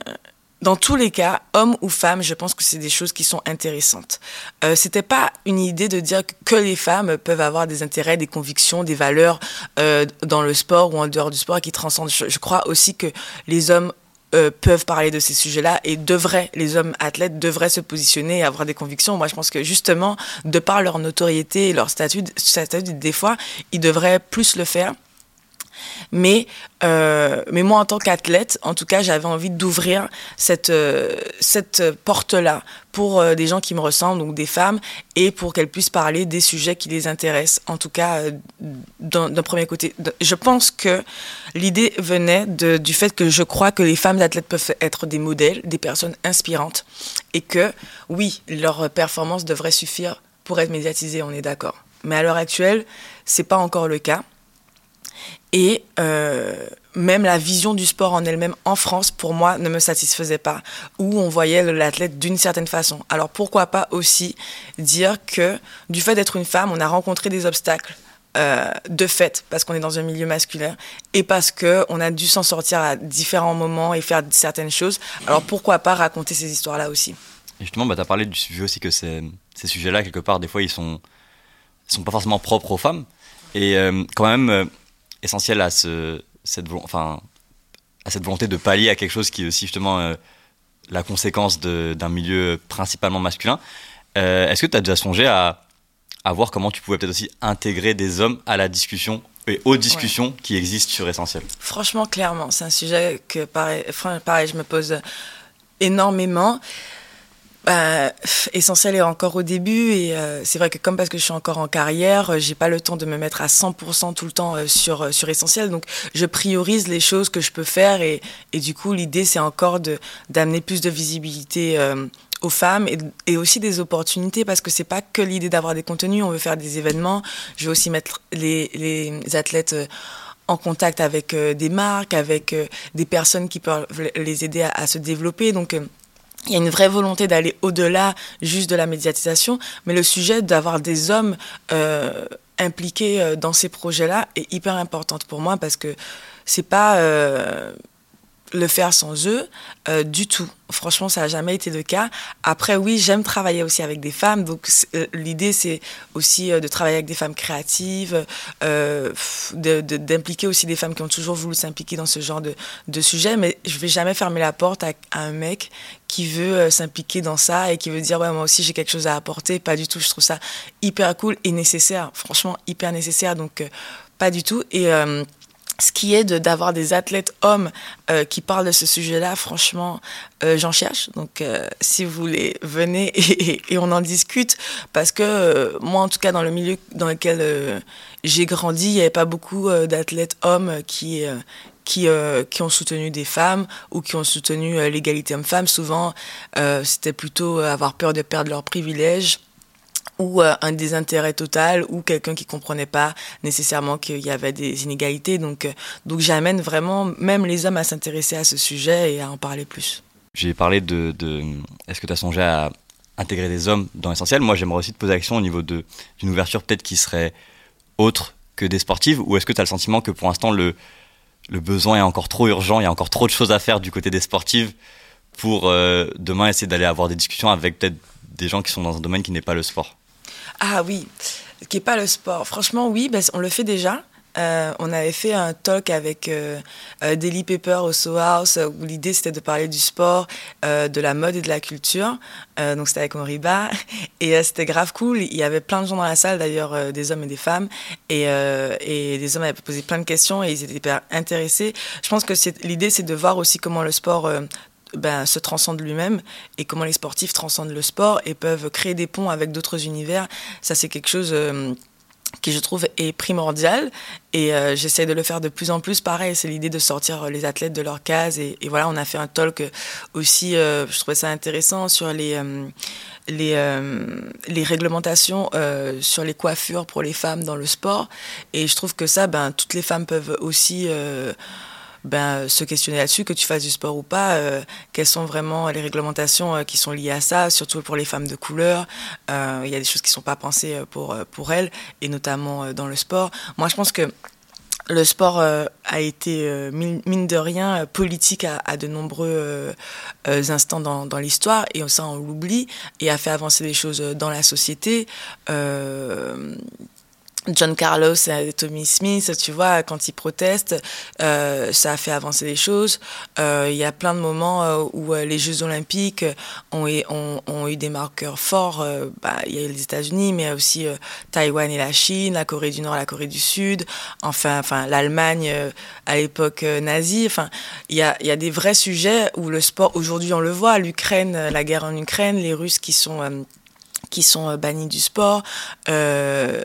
dans tous les cas, hommes ou femmes, je pense que c'est des choses qui sont intéressantes. Euh, C'était pas une idée de dire que les femmes peuvent avoir des intérêts, des convictions, des valeurs euh, dans le sport ou en dehors du sport qui transcendent. Je, crois aussi que les hommes euh, peuvent parler de ces sujets-là et devraient, les hommes athlètes devraient se positionner et avoir des convictions. Moi, je pense que justement, de par leur notoriété et leur statut, statut des fois, ils devraient plus le faire mais, euh, mais moi, en tant qu'athlète, en tout cas, j'avais envie d'ouvrir cette, euh, cette porte-là pour euh, des gens qui me ressemblent, donc des femmes, et pour qu'elles puissent parler des sujets qui les intéressent, en tout cas d'un premier côté. Je pense que l'idée venait du fait que je crois que les femmes athlètes peuvent être des modèles, des personnes inspirantes, et que oui, leur performance devrait suffire pour être médiatisée, on est d'accord. Mais à l'heure actuelle, c'est pas encore le cas. Et euh, même la vision du sport en elle-même en France, pour moi, ne me satisfaisait pas, où on voyait l'athlète d'une certaine façon. Alors pourquoi pas aussi dire que du fait d'être une femme, on a rencontré des obstacles euh, de fait, parce qu'on est dans un milieu masculin, et parce qu'on a dû s'en sortir à différents moments et faire certaines choses. Alors pourquoi pas raconter ces histoires-là aussi et Justement, bah, tu as parlé du sujet aussi que ces, ces sujets-là, quelque part, des fois, ils sont, sont pas forcément propres aux femmes. Et euh, quand même essentiel à, ce, cette, enfin, à cette volonté de pallier à quelque chose qui est aussi justement euh, la conséquence d'un milieu principalement masculin. Euh, est-ce que tu as déjà songé à, à voir comment tu pouvais peut-être aussi intégrer des hommes à la discussion et aux discussions qui existent sur Essentiel? Franchement, clairement, c'est un sujet que, pareil, pareil, je me pose énormément bah, essentiel est encore au début et euh, c'est vrai que comme parce que je suis encore en carrière, euh, j'ai pas le temps de me mettre à 100% tout le temps euh, sur sur essentiel. Donc je priorise les choses que je peux faire et, et du coup l'idée c'est encore de d'amener plus de visibilité aux femmes et, et, aussi des opportunités parce que c'est pas que l'idée d'avoir des contenus. On veut faire des événements. Je veux aussi mettre les les athlètes en contact avec des marques, avec des personnes qui peuvent les aider à, à se développer. Donc il y a une vraie volonté d'aller au-delà juste de la médiatisation, mais le sujet d'avoir des hommes euh, impliqués euh, dans ces projets-là est hyper important pour moi parce que c'est pas euh, le faire sans eux euh, du tout. Franchement, ça n'a jamais été le cas. Après, oui, j'aime travailler aussi avec des femmes. Donc, euh, l'idée, c'est aussi euh, de travailler avec des femmes créatives, d'impliquer aussi des femmes qui ont toujours voulu s'impliquer dans ce genre de, de sujet. Mais je vais jamais fermer la porte à, un mec qui veut s'impliquer dans ça et qui veut dire, ouais, moi aussi, j'ai quelque chose à apporter. Pas du tout. Je trouve ça hyper cool et nécessaire. Franchement, hyper nécessaire. Donc, pas du tout. Et ce qui est d'avoir des athlètes hommes euh, qui parlent de ce sujet-là, franchement, euh, j'en cherche. Donc, euh, si vous voulez, venez et, et, on en discute. Parce que euh, moi, en tout cas, dans le milieu dans lequel euh, j'ai grandi, il n'y avait pas beaucoup d'athlètes hommes qui, qui, qui ont soutenu des femmes ou qui ont soutenu l'égalité homme-femme. Souvent, c'était plutôt avoir peur de perdre leurs privilèges ou euh, un désintérêt total ou quelqu'un qui comprenait pas nécessairement qu'il y avait des inégalités. Donc, euh, donc j'amène vraiment même les hommes à s'intéresser à ce sujet et à en parler plus. J'ai parlé de, est-ce que tu as songé à intégrer des hommes dans l'essentiel? Moi, j'aimerais aussi te poser l'action au niveau d'une ouverture peut-être qui serait autre que des sportives ou est-ce que tu as le sentiment que pour l'instant le, le besoin est encore trop urgent, il y a encore trop de choses à faire du côté des sportives pour euh, demain essayer d'aller avoir des discussions avec peut-être des gens qui sont dans un domaine qui n'est pas le sport? Ah oui, qui n'est pas le sport. Franchement, oui, ben, on le fait déjà. Euh, on avait fait un talk avec euh, euh Daily Paper au So House où l'idée c'était de parler du sport, euh, de la mode et de la culture. Donc c'était avec Moriba et c'était grave cool. Il y avait plein de gens dans la salle d'ailleurs, des hommes et des femmes et, et des hommes avaient posé plein de questions et ils étaient hyper intéressés. Je pense que l'idée c'est de voir aussi comment le sport ben, se transcende lui-même et comment les sportifs transcendent le sport et peuvent créer des ponts avec d'autres univers. Ça c'est quelque chose qui je trouve est primordial et euh, j'essaie de le faire de plus en plus pareil c'est l'idée de sortir euh, les athlètes de leur case et, voilà on a fait un talk aussi euh, je trouvais ça intéressant sur les les, les réglementations sur les coiffures pour les femmes dans le sport et je trouve que ça ben toutes les femmes peuvent aussi ben, se questionner là-dessus, que tu fasses du sport ou pas, euh, quelles sont vraiment les réglementations euh, qui sont liées à ça, surtout pour les femmes de couleur. Euh, il y a des choses qui ne sont pas pensées pour, pour elles, et notamment dans le sport. Moi, je pense que le sport a été, mine de rien, politique à, à de nombreux instants dans, dans l'histoire, et ça, on l'oublie, et a fait avancer les choses dans la société. John Carlos et Tommy Smith, tu vois, quand ils protestent, euh, ça a fait avancer les choses. Euh, il y a plein de moments euh, où euh, les Jeux Olympiques ont, eu des marqueurs forts. Bah, il y a les États-Unis, mais aussi Taïwan et la Chine, la Corée du Nord, la Corée du Sud, enfin, enfin l'Allemagne à l'époque nazie. Enfin, il y a, il y a des vrais sujets où le sport, aujourd'hui, on le voit, l'Ukraine, la guerre en Ukraine, les Russes qui sont qui sont euh, bannis du sport. Euh,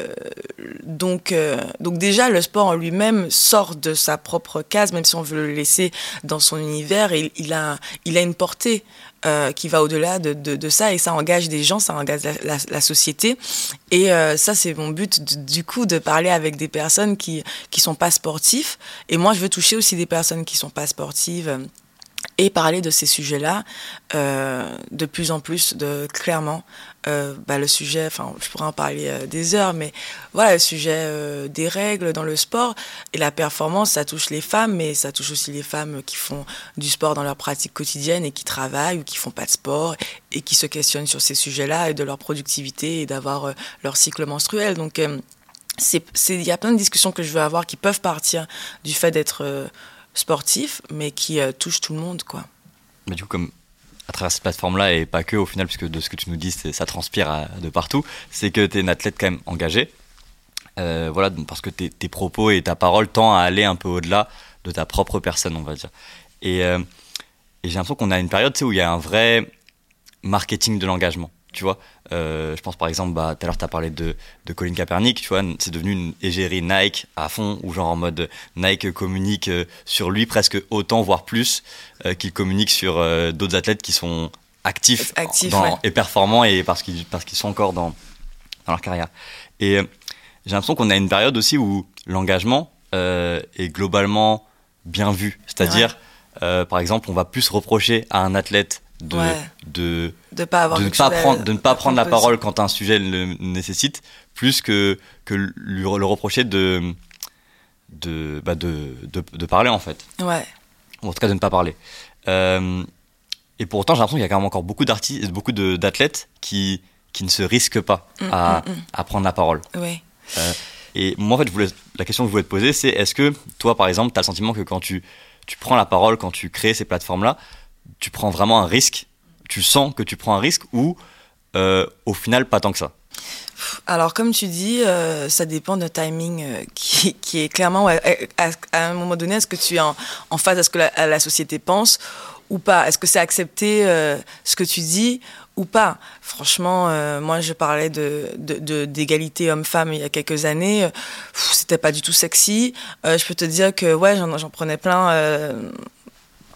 donc, euh, donc déjà, le sport en lui-même sort de sa propre case, même si on veut le laisser dans son univers, il, a, il a une portée. Qui va au-delà de, de, ça et ça engage des gens, ça engage la, société et ça c'est mon but du coup de parler avec des personnes qui qui sont pas sportifs et moi je veux toucher aussi des personnes qui sont pas sportives et parler de ces sujets-là euh, de plus en plus, de clairement. Euh, bah, le sujet, enfin, je pourrais en parler euh, des heures, mais voilà, le sujet des règles dans le sport et la performance, ça touche les femmes, mais ça touche aussi les femmes qui font du sport dans leur pratique quotidienne et qui travaillent ou qui font pas de sport et qui se questionnent sur ces sujets-là et de leur productivité et d'avoir leur cycle menstruel. Donc, il y a plein de discussions que je veux avoir qui peuvent partir du fait d'être sportif, mais qui euh, touche tout le monde, quoi. Mais du coup, comme à travers cette plateforme-là, et pas que au final, puisque de ce que tu nous dis, ça transpire de partout, c'est que tu es une athlète quand même engagée. Euh, voilà, parce que tes, tes, propos et ta parole tend à aller un peu au-delà de ta propre personne, on va dire. Et, euh, et j'ai l'impression qu'on a une période où il y a un vrai marketing de l'engagement tu vois. Euh, je pense par exemple, bah, tout à l'heure tu as parlé de, de Colin Kaepernick, tu vois, c'est devenu une égérie Nike à fond, ou genre en mode Nike communique euh, sur lui presque autant, voire plus, euh, qu'il communique sur euh, d'autres athlètes qui sont actifs Actif, dans, ouais. et performants et parce qu'ils parce qu'ils sont encore dans, dans leur carrière. Et j'ai l'impression qu'on a une période aussi où l'engagement est globalement bien vu. C'est-à-dire, ouais. par exemple, on va plus reprocher à un athlète de, ouais. de, de, pas avoir de, ne pas prendre, de ne pas prendre la parole quand un sujet le nécessite, plus que, que lui le reprocher de, de, bah de, de, de, parler en fait. Ouais. Ou en tout cas de ne pas parler. Euh, et pour autant, j'ai l'impression qu'il y a quand même encore beaucoup d'artistes, beaucoup d'athlètes qui, qui ne se risquent pas mm, à, mm, mm. à prendre la parole. Euh, et moi, en fait, je voulais, la question que je voulais te poser, c'est est-ce que toi, par exemple, tu as le sentiment que quand tu, tu prends la parole, quand tu crées ces plateformes-là, tu prends vraiment un risque Tu sens que tu prends un risque ou euh, au final pas tant que ça? Alors, comme tu dis, euh, ça dépend d'un timing euh, qui, est clairement, à, un moment donné, est-ce que tu es en, en phase à ce que la, société pense ou pas? Est-ce que c'est accepter ce que tu dis ou pas? Franchement, moi, je parlais de, d'égalité homme-femme il y a quelques années. C'était pas du tout sexy. Je peux te dire que, ouais, j'en, prenais plein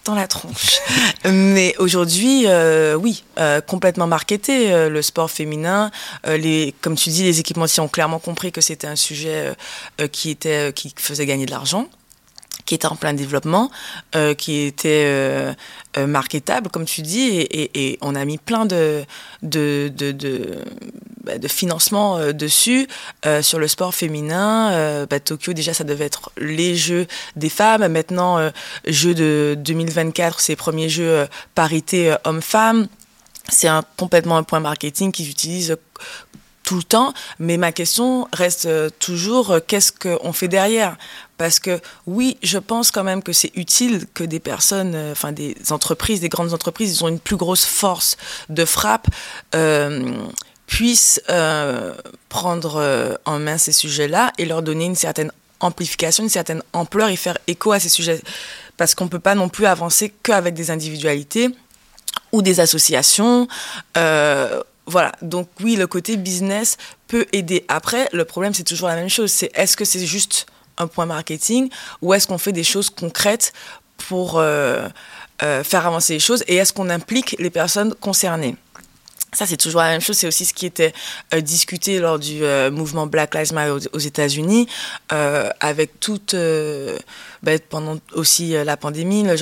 dans la tronche. Mais aujourd'hui, euh, oui, euh, complètement marketé. Euh, le sport féminin, euh, les, comme tu dis, les équipementiers ont clairement compris que c'était un sujet euh, qui était, qui faisait gagner de l'argent qui était en plein développement, euh, qui était euh, euh, marketable, comme tu dis, et, et, et, on a mis plein de, de, de, de, bah, de financement euh, dessus, euh, sur le sport féminin. Bah, Tokyo, déjà, ça devait être les Jeux des femmes. Maintenant, Jeux de 2024, c'est premiers Jeux parité homme-femme. C'est un, complètement un point marketing qu'ils utilisent tout le temps, mais ma question reste toujours qu'est-ce qu'on fait derrière? Parce que oui, je pense quand même que c'est utile que des personnes, enfin des entreprises, des grandes entreprises, ils ont une plus grosse force de frappe, euh, puissent euh, prendre en main ces sujets-là et leur donner une certaine amplification, une certaine ampleur et faire écho à ces sujets. Parce qu'on ne peut pas non plus avancer qu'avec des individualités ou des associations. Euh, voilà, donc oui, le côté business peut aider. Après, le problème, c'est toujours la même chose. C'est est-ce que c'est juste un point marketing ou est-ce qu'on fait des choses concrètes pour euh, euh, faire avancer les choses et est-ce qu'on implique les personnes concernées? Ça, c'est toujours la même chose. C'est aussi ce qui était euh, discuté lors du euh, mouvement Black Lives Matter aux, États-Unis, euh, avec toute, ben, pendant aussi la pandémie, le,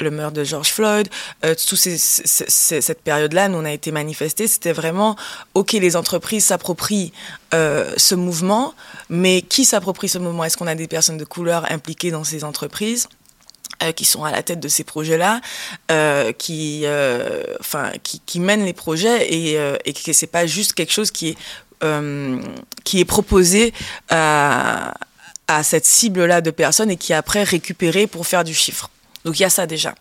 le meurtre de George Floyd, tout ces, cette période-là, nous on a été manifestés. C'était vraiment ok, les entreprises s'approprient ce mouvement, mais qui s'approprie ce mouvement? Est-ce qu'on a des personnes de couleur impliquées dans ces entreprises? Euh, qui sont à la tête de ces projets-là, euh, qui, euh, enfin, qui, qui, mènent les projets et, euh, et que c'est pas juste quelque chose qui est euh, qui est proposé à, à cette cible-là de personnes et qui est après récupéré pour faire du chiffre. Donc il y a ça déjà,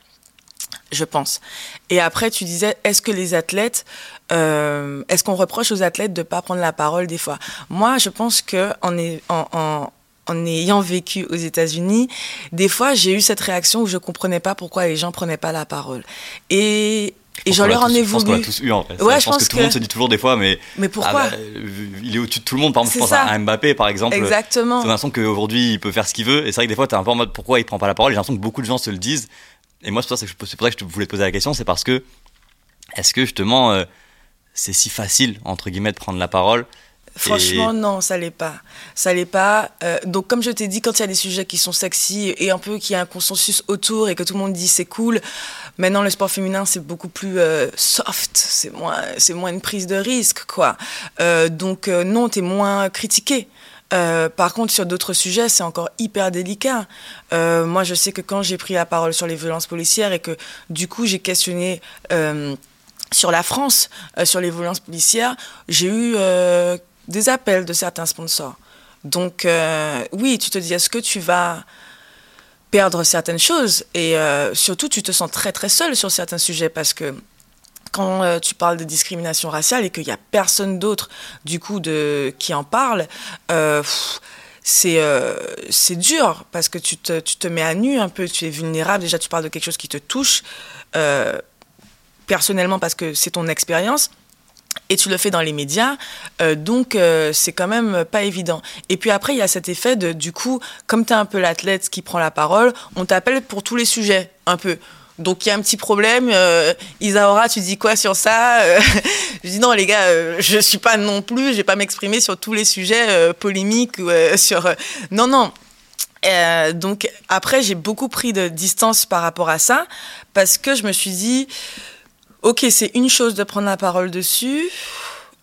je pense. Et après, tu disais, est-ce que les athlètes, est-ce qu'on reproche aux athlètes de pas prendre la parole des fois? Moi, je pense que est, en, en en ayant vécu aux États-Unis, des fois, j'ai eu cette réaction où je comprenais pas pourquoi les gens prenaient pas la parole. Et et j'en leur en ai voulu. Je pense qu'on a tous eu en fait. Ouais, je, pense, que, tout le monde se dit toujours des fois, mais. Mais pourquoi ah bah, Il est au-dessus de tout le monde. Par exemple, je pense à Mbappé, par exemple. Exactement. J'ai l'impression qu'aujourd'hui, il peut faire ce qu'il veut. Et c'est vrai que des fois, tu es un peu en mode pourquoi il prend pas la parole? J'ai l'impression que beaucoup de gens se le disent. Et moi, c'est pour, ça que je voulais te poser la question. C'est parce que, est-ce que justement, euh, c'est si facile, entre guillemets, de prendre la parole Franchement, non, ça l'est pas. Ça l'est pas. Euh, donc, comme je t'ai dit, quand il y a des sujets qui sont sexy et un peu qu'il y a un consensus autour et que tout le monde dit c'est cool, maintenant le sport féminin c'est beaucoup plus euh, soft, c'est moins, c'est moins une prise de risque, quoi. Euh, donc, non, t'es moins critiqué. par contre, sur d'autres sujets, c'est encore hyper délicat. moi, je sais que quand j'ai pris la parole sur les violences policières et que du coup j'ai questionné sur la France, sur les violences policières, j'ai eu des appels de certains sponsors. Donc euh, oui, tu te dis, est-ce que tu vas perdre certaines choses? Et euh, surtout, tu te sens très très seul sur certains sujets parce que quand euh, tu parles de discrimination raciale et qu'il n'y a personne d'autre du coup de, qui en parle, c'est c'est dur parce que tu te, tu te mets à nu un peu, tu es vulnérable. Déjà, tu parles de quelque chose qui te touche personnellement parce que c'est ton expérience et tu le fais dans les médias, euh, donc euh, c'est quand même pas évident. Et puis après, il y a cet effet de, du coup, comme tu es un peu l'athlète qui prend la parole, on t'appelle pour tous les sujets, un peu. Donc il y a un petit problème. Euh, Isaora, tu dis quoi sur ça euh, Je dis non les gars, euh, je suis pas non plus, je vais pas m'exprimer sur tous les sujets polémiques sur. non non. donc après j'ai beaucoup pris de distance par rapport à ça parce que je me suis dit ok, c'est une chose de prendre la parole dessus,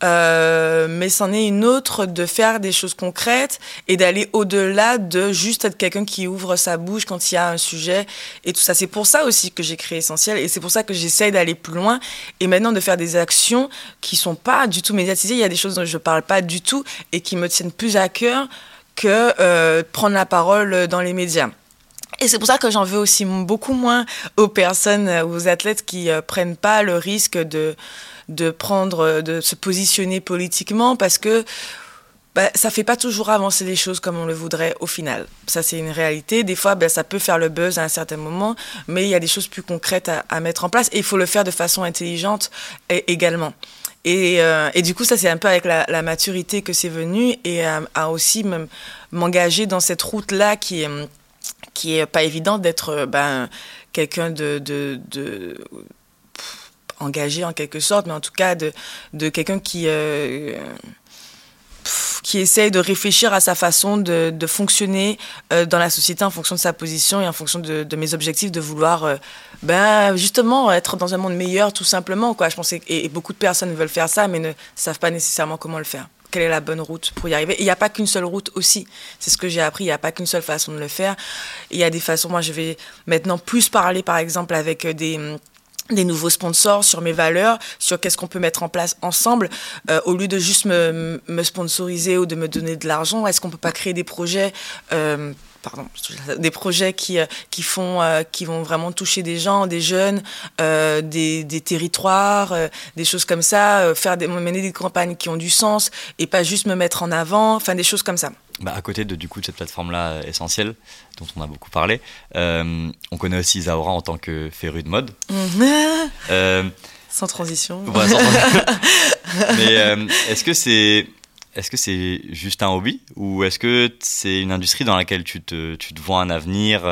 euh, mais c'en est une autre de faire des choses concrètes et d'aller au-delà de juste être quelqu'un qui ouvre sa bouche quand il y a un sujet et tout ça. C'est pour ça aussi que j'ai créé Essentiel et c'est pour ça que j'essaye d'aller plus loin et maintenant de faire des actions qui sont pas du tout médiatisées. Il y a des choses dont je parle pas du tout et qui me tiennent plus à cœur que euh, prendre la parole dans les médias. Et c'est pour ça que j'en veux aussi beaucoup moins aux personnes, aux athlètes qui euh, prennent pas le risque de, de prendre, de se positionner politiquement parce que bah, ça fait pas toujours avancer les choses comme on le voudrait au final. Ça, c'est une réalité. Des fois, bah, ça peut faire le buzz à un certain moment, mais il y a des choses plus concrètes à, mettre en place et il faut le faire de façon intelligente également. Et, euh, et, du coup, ça, c'est un peu avec la, maturité que c'est venu et à, à aussi m'engager dans cette route-là qui est qui est pas évident d'être euh, ben, quelqu'un de, de, engagé en quelque sorte, mais en tout cas de, de quelqu'un qui, euh, qui essaye de réfléchir à sa façon de, de fonctionner euh, dans la société en fonction de sa position et en fonction de, de mes objectifs, de vouloir ben, justement être dans un monde meilleur tout simplement. Quoi. Je pense et beaucoup de personnes veulent faire ça, mais ne savent pas nécessairement comment le faire quelle est la bonne route pour y arriver. Il n'y a pas qu'une seule route aussi. C'est ce que j'ai appris. Il n'y a pas qu'une seule façon de le faire. Il y a des façons. Moi, je vais maintenant plus parler, par exemple, avec des des nouveaux sponsors, sur mes valeurs, sur qu'est-ce qu'on peut mettre en place ensemble, euh, au lieu de juste me, me, sponsoriser ou de me donner de l'argent, est-ce qu'on peut pas créer des projets euh, Pardon, des projets qui, euh, qui, font, qui vont vraiment toucher des gens, des jeunes, des, des, territoires, des choses comme ça, faire des, mener des campagnes qui ont du sens et pas juste me mettre en avant, enfin des choses comme ça. Bah, à côté de, du coup, de cette plateforme-là euh, essentielle, dont on a beaucoup parlé, euh, on connaît aussi Zaora en tant que féru de mode. euh, sans transition. Sans. Mais euh, est-ce que c'est est-ce que c'est juste un hobby ou est-ce que c'est une industrie dans laquelle tu te, tu te vois un avenir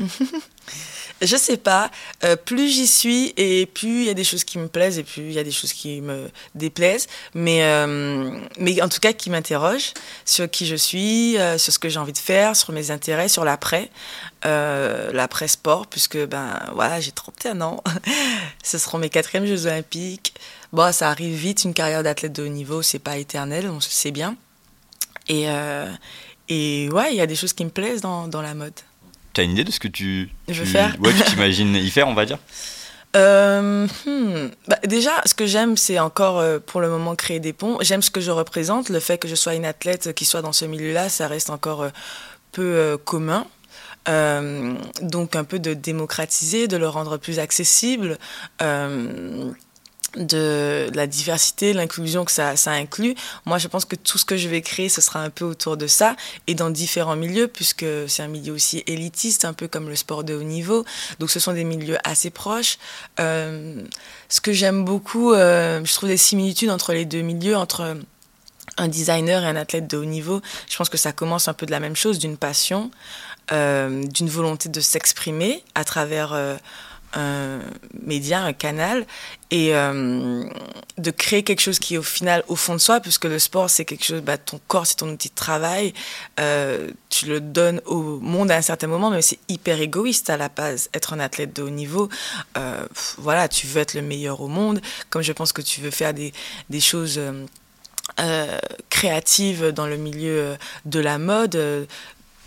je sais pas. Euh, plus j'y suis et plus il y a des choses qui me plaisent et plus il y a des choses qui me déplaisent. Mais, euh, mais en tout cas, qui m'interrogent sur qui je suis, euh, sur ce que j'ai envie de faire, sur mes intérêts, sur l'après, l'après sport, puisque ben voilà, j'ai 31 ans. ce seront mes quatrièmes Jeux Olympiques. Bon, ça arrive vite. Une carrière d'athlète de haut niveau, c'est pas éternel, on sait bien. Et, et ouais, il y a des choses qui me plaisent dans, dans la mode. Tu as une idée de ce que tu, veux faire Ouais, tu t'imagines y faire, on va dire? Euh, hmm. bah, déjà, ce que j'aime, c'est encore euh, pour le moment créer des ponts. J'aime ce que je représente. Le fait que je sois une athlète qui soit dans ce milieu-là, ça reste encore euh, peu commun. donc un peu de démocratiser, de le rendre plus accessible de la diversité, l'inclusion que ça, inclut. Moi, je pense que tout ce que je vais créer, ce sera un peu autour de ça et dans différents milieux, puisque c'est un milieu aussi élitiste, un peu comme le sport de haut niveau. Donc, ce sont des milieux assez proches. Euh, ce que j'aime beaucoup, euh, je trouve des similitudes entre les deux milieux, entre un designer et un athlète de haut niveau. Je pense que ça commence un peu de la même chose, d'une passion, euh, d'une volonté de s'exprimer à travers média, un canal, et euh, de créer quelque chose qui est au final au fond de soi, puisque le sport c'est quelque chose, bah, ton corps c'est ton outil de travail, euh, tu le donnes au monde à un certain moment, mais c'est hyper égoïste à la base. Être un athlète de haut niveau, euh, voilà, tu veux être le meilleur au monde, comme je pense que tu veux faire des, des choses. Euh, créatives dans le milieu de la mode,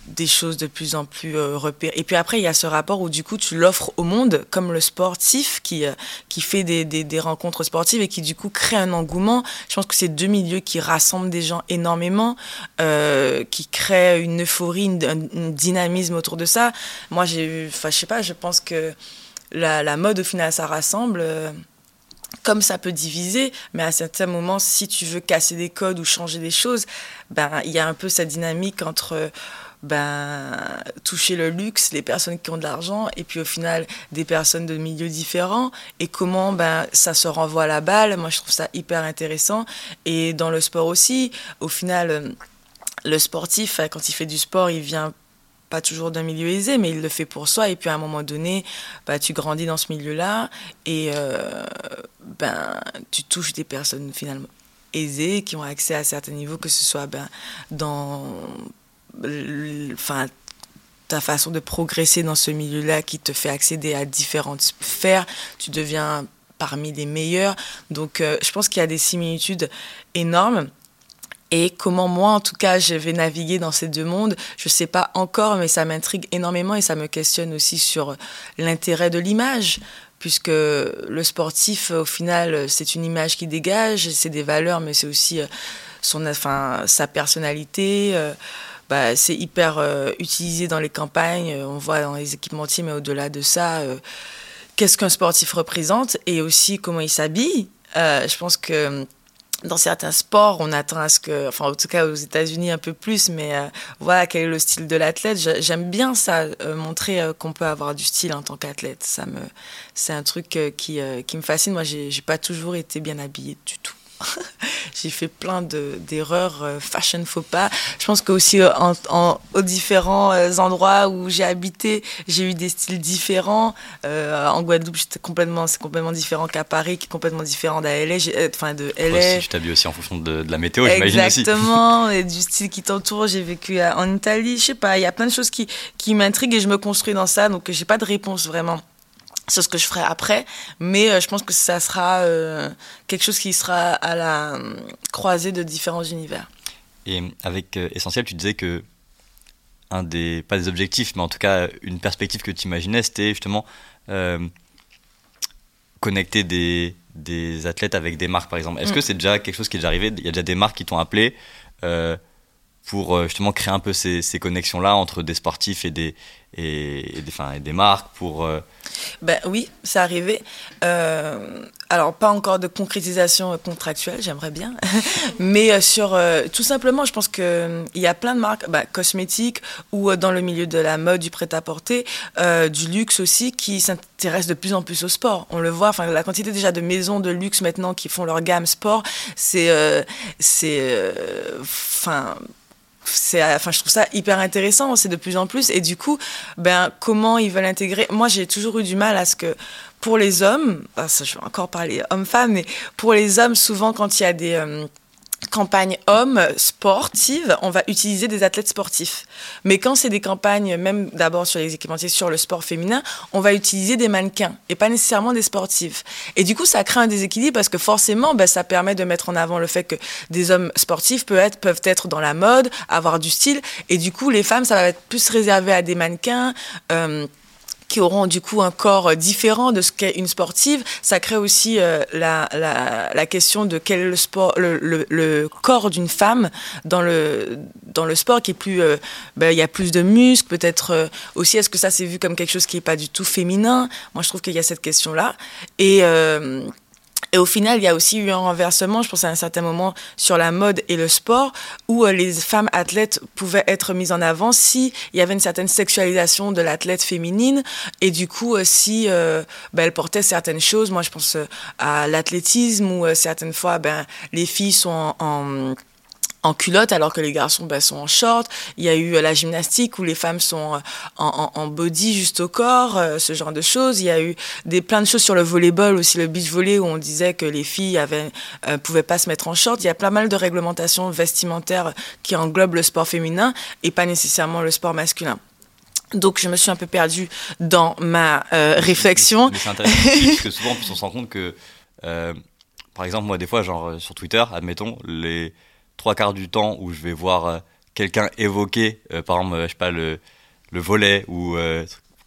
des choses de plus en plus euh, repérées. Et puis après, il y a ce rapport où du coup, tu l'offres au monde, comme le sportif qui, euh, qui fait des, des, rencontres sportives et qui du coup crée un engouement. Je pense que c'est deux milieux qui rassemblent des gens énormément, euh, qui créent une euphorie, une, un, dynamisme autour de ça. Moi, j'ai, enfin, je sais pas, je pense que la, la mode, au final, ça rassemble. Euh, comme ça peut diviser, mais à certains moments, si tu veux casser des codes ou changer des choses, ben il y a un peu cette dynamique entre ben, toucher le luxe, les personnes qui ont de l'argent, et puis au final des personnes de milieux différents, et comment ben, ça se renvoie à la balle. Moi, je trouve ça hyper intéressant. Et dans le sport aussi, au final, euh, le sportif, euh, quand il fait du sport, il vient pas toujours d'un milieu aisé, mais il le fait pour soi. Et puis à un moment donné, bah, tu grandis dans ce milieu-là et euh, ben, tu touches des personnes finalement aisées qui ont accès à certains niveaux, que ce soit ben, dans enfin, ta façon de progresser dans ce milieu-là qui te fait accéder à différentes sphères, tu deviens parmi les meilleurs. Donc, euh, je pense qu'il y a des similitudes énormes. Et comment moi, en tout cas, je vais naviguer dans ces deux mondes, je ne sais pas encore, mais ça m'intrigue énormément et ça me questionne aussi sur l'intérêt de l'image, puisque le sportif, au final, c'est une image qui dégage, c'est des valeurs, mais c'est aussi euh, son, enfin, sa personnalité. Euh, bah, c'est hyper euh, utilisé dans les campagnes, on voit dans les équipementiers, mais au-delà de ça, euh, qu'est-ce qu'un sportif représente et aussi comment il s'habille. Euh, je pense que dans certains sports, on attend à ce que, enfin en tout cas aux États-Unis un peu plus, mais voilà quel est le style de l'athlète. J'aime bien ça, montrer qu'on peut avoir du style en tant qu'athlète. C'est un truc qui, qui me fascine. Moi, j'ai pas toujours été bien habillée du tout. j'ai fait plein d'erreurs, euh, fashion faux pas. Je pense qu'aussi euh, en, en, aux différents euh, endroits où j'ai habité, j'ai eu des styles différents. Euh, en Guadeloupe, complètement, c'est complètement différent qu'à Paris, qui est complètement différent d'à LA, enfin de LA. tu t'habilles aussi en fonction de, de la météo, j'imagine aussi. Exactement, et du style qui t'entoure. J'ai vécu en Italie, je sais pas, il y a plein de choses qui, qui m'intriguent et je me construis dans ça, donc j'ai pas de réponse vraiment c'est ce que je ferai après, mais euh, je pense que ça sera euh, quelque chose qui sera à la euh, croisée de différents univers. Et avec Essentiel, tu disais que un des, pas des objectifs, mais en tout cas une perspective que tu imaginais, c'était justement connecter des, des athlètes avec des marques, par exemple. Est-ce Mm. que c'est déjà quelque chose qui est déjà arrivé? Il y a déjà des marques qui t'ont appelé euh, pour euh, justement créer un peu ces, connexions-là entre des sportifs et des, et, enfin, des marques pour... euh, Ben oui, c'est arrivé. Euh, alors, pas encore de concrétisation contractuelle, j'aimerais bien. Mais sur, tout simplement, je pense qu'il il y a plein de marques bah, cosmétiques ou dans le milieu de la mode, du prêt-à-porter, du luxe aussi, qui s'intéressent de plus en plus au sport. On le voit, la quantité déjà de maisons de luxe maintenant qui font leur gamme sport, c'est... c'est c'est enfin je trouve ça hyper intéressant c'est de plus en plus. Et du coup ben comment ils veulent intégrer moi j'ai toujours eu du mal à ce que pour les hommes ah, ça, je vais encore parler homme-femme mais pour les hommes souvent quand il y a des euh, campagnes hommes sportives, on va utiliser des athlètes sportifs. Mais quand c'est des campagnes, même d'abord sur les équipementiers, sur le sport féminin, on va utiliser des mannequins et pas nécessairement des sportifs. Et du coup, ça crée un déséquilibre parce que forcément, ben, ça permet de mettre en avant le fait que des hommes sportifs peuvent être, peuvent être dans la mode, avoir du style. Et du coup, les femmes, ça va être plus réservé à des mannequins. Euh, qui auront du coup un corps différent de ce qu'est une sportive. Ça crée aussi euh, la, la, question de quel est le, sport, le, corps d'une femme dans le, dans le sport qui est plus... Euh, ben, il y a plus de muscles, peut-être euh, aussi, est-ce que ça c'est vu comme quelque chose qui n'est pas du tout féminin? Moi je trouve qu'il y a cette question-là. Et... et au final, il y a aussi eu un renversement, je pense à un certain moment, sur la mode et le sport, où euh, les femmes athlètes pouvaient être mises en avant si il y avait une certaine sexualisation de l'athlète féminine, et du coup, euh, si euh, ben, elle portait certaines choses. Moi, je pense euh, à l'athlétisme, où certaines fois, ben, les filles sont en en culotte alors que les garçons ben, sont en short. Il y a eu euh, la gymnastique où les femmes sont euh, en, body juste au corps, euh, ce genre de choses. Il y a eu des plein de choses sur le volleyball aussi, le beach volley où on disait que les filles avaient pouvaient pas se mettre en short. Il y a pas mal de réglementations vestimentaires qui englobent le sport féminin et pas nécessairement le sport masculin. Donc je me suis un peu perdue dans ma réflexion. Mais c'est intéressant parce que souvent en plus on se rend compte que, par exemple moi des fois genre sur Twitter, admettons les trois quarts du temps où je vais voir euh, quelqu'un évoquer, euh, par exemple, euh, je sais pas, le, le volet ou,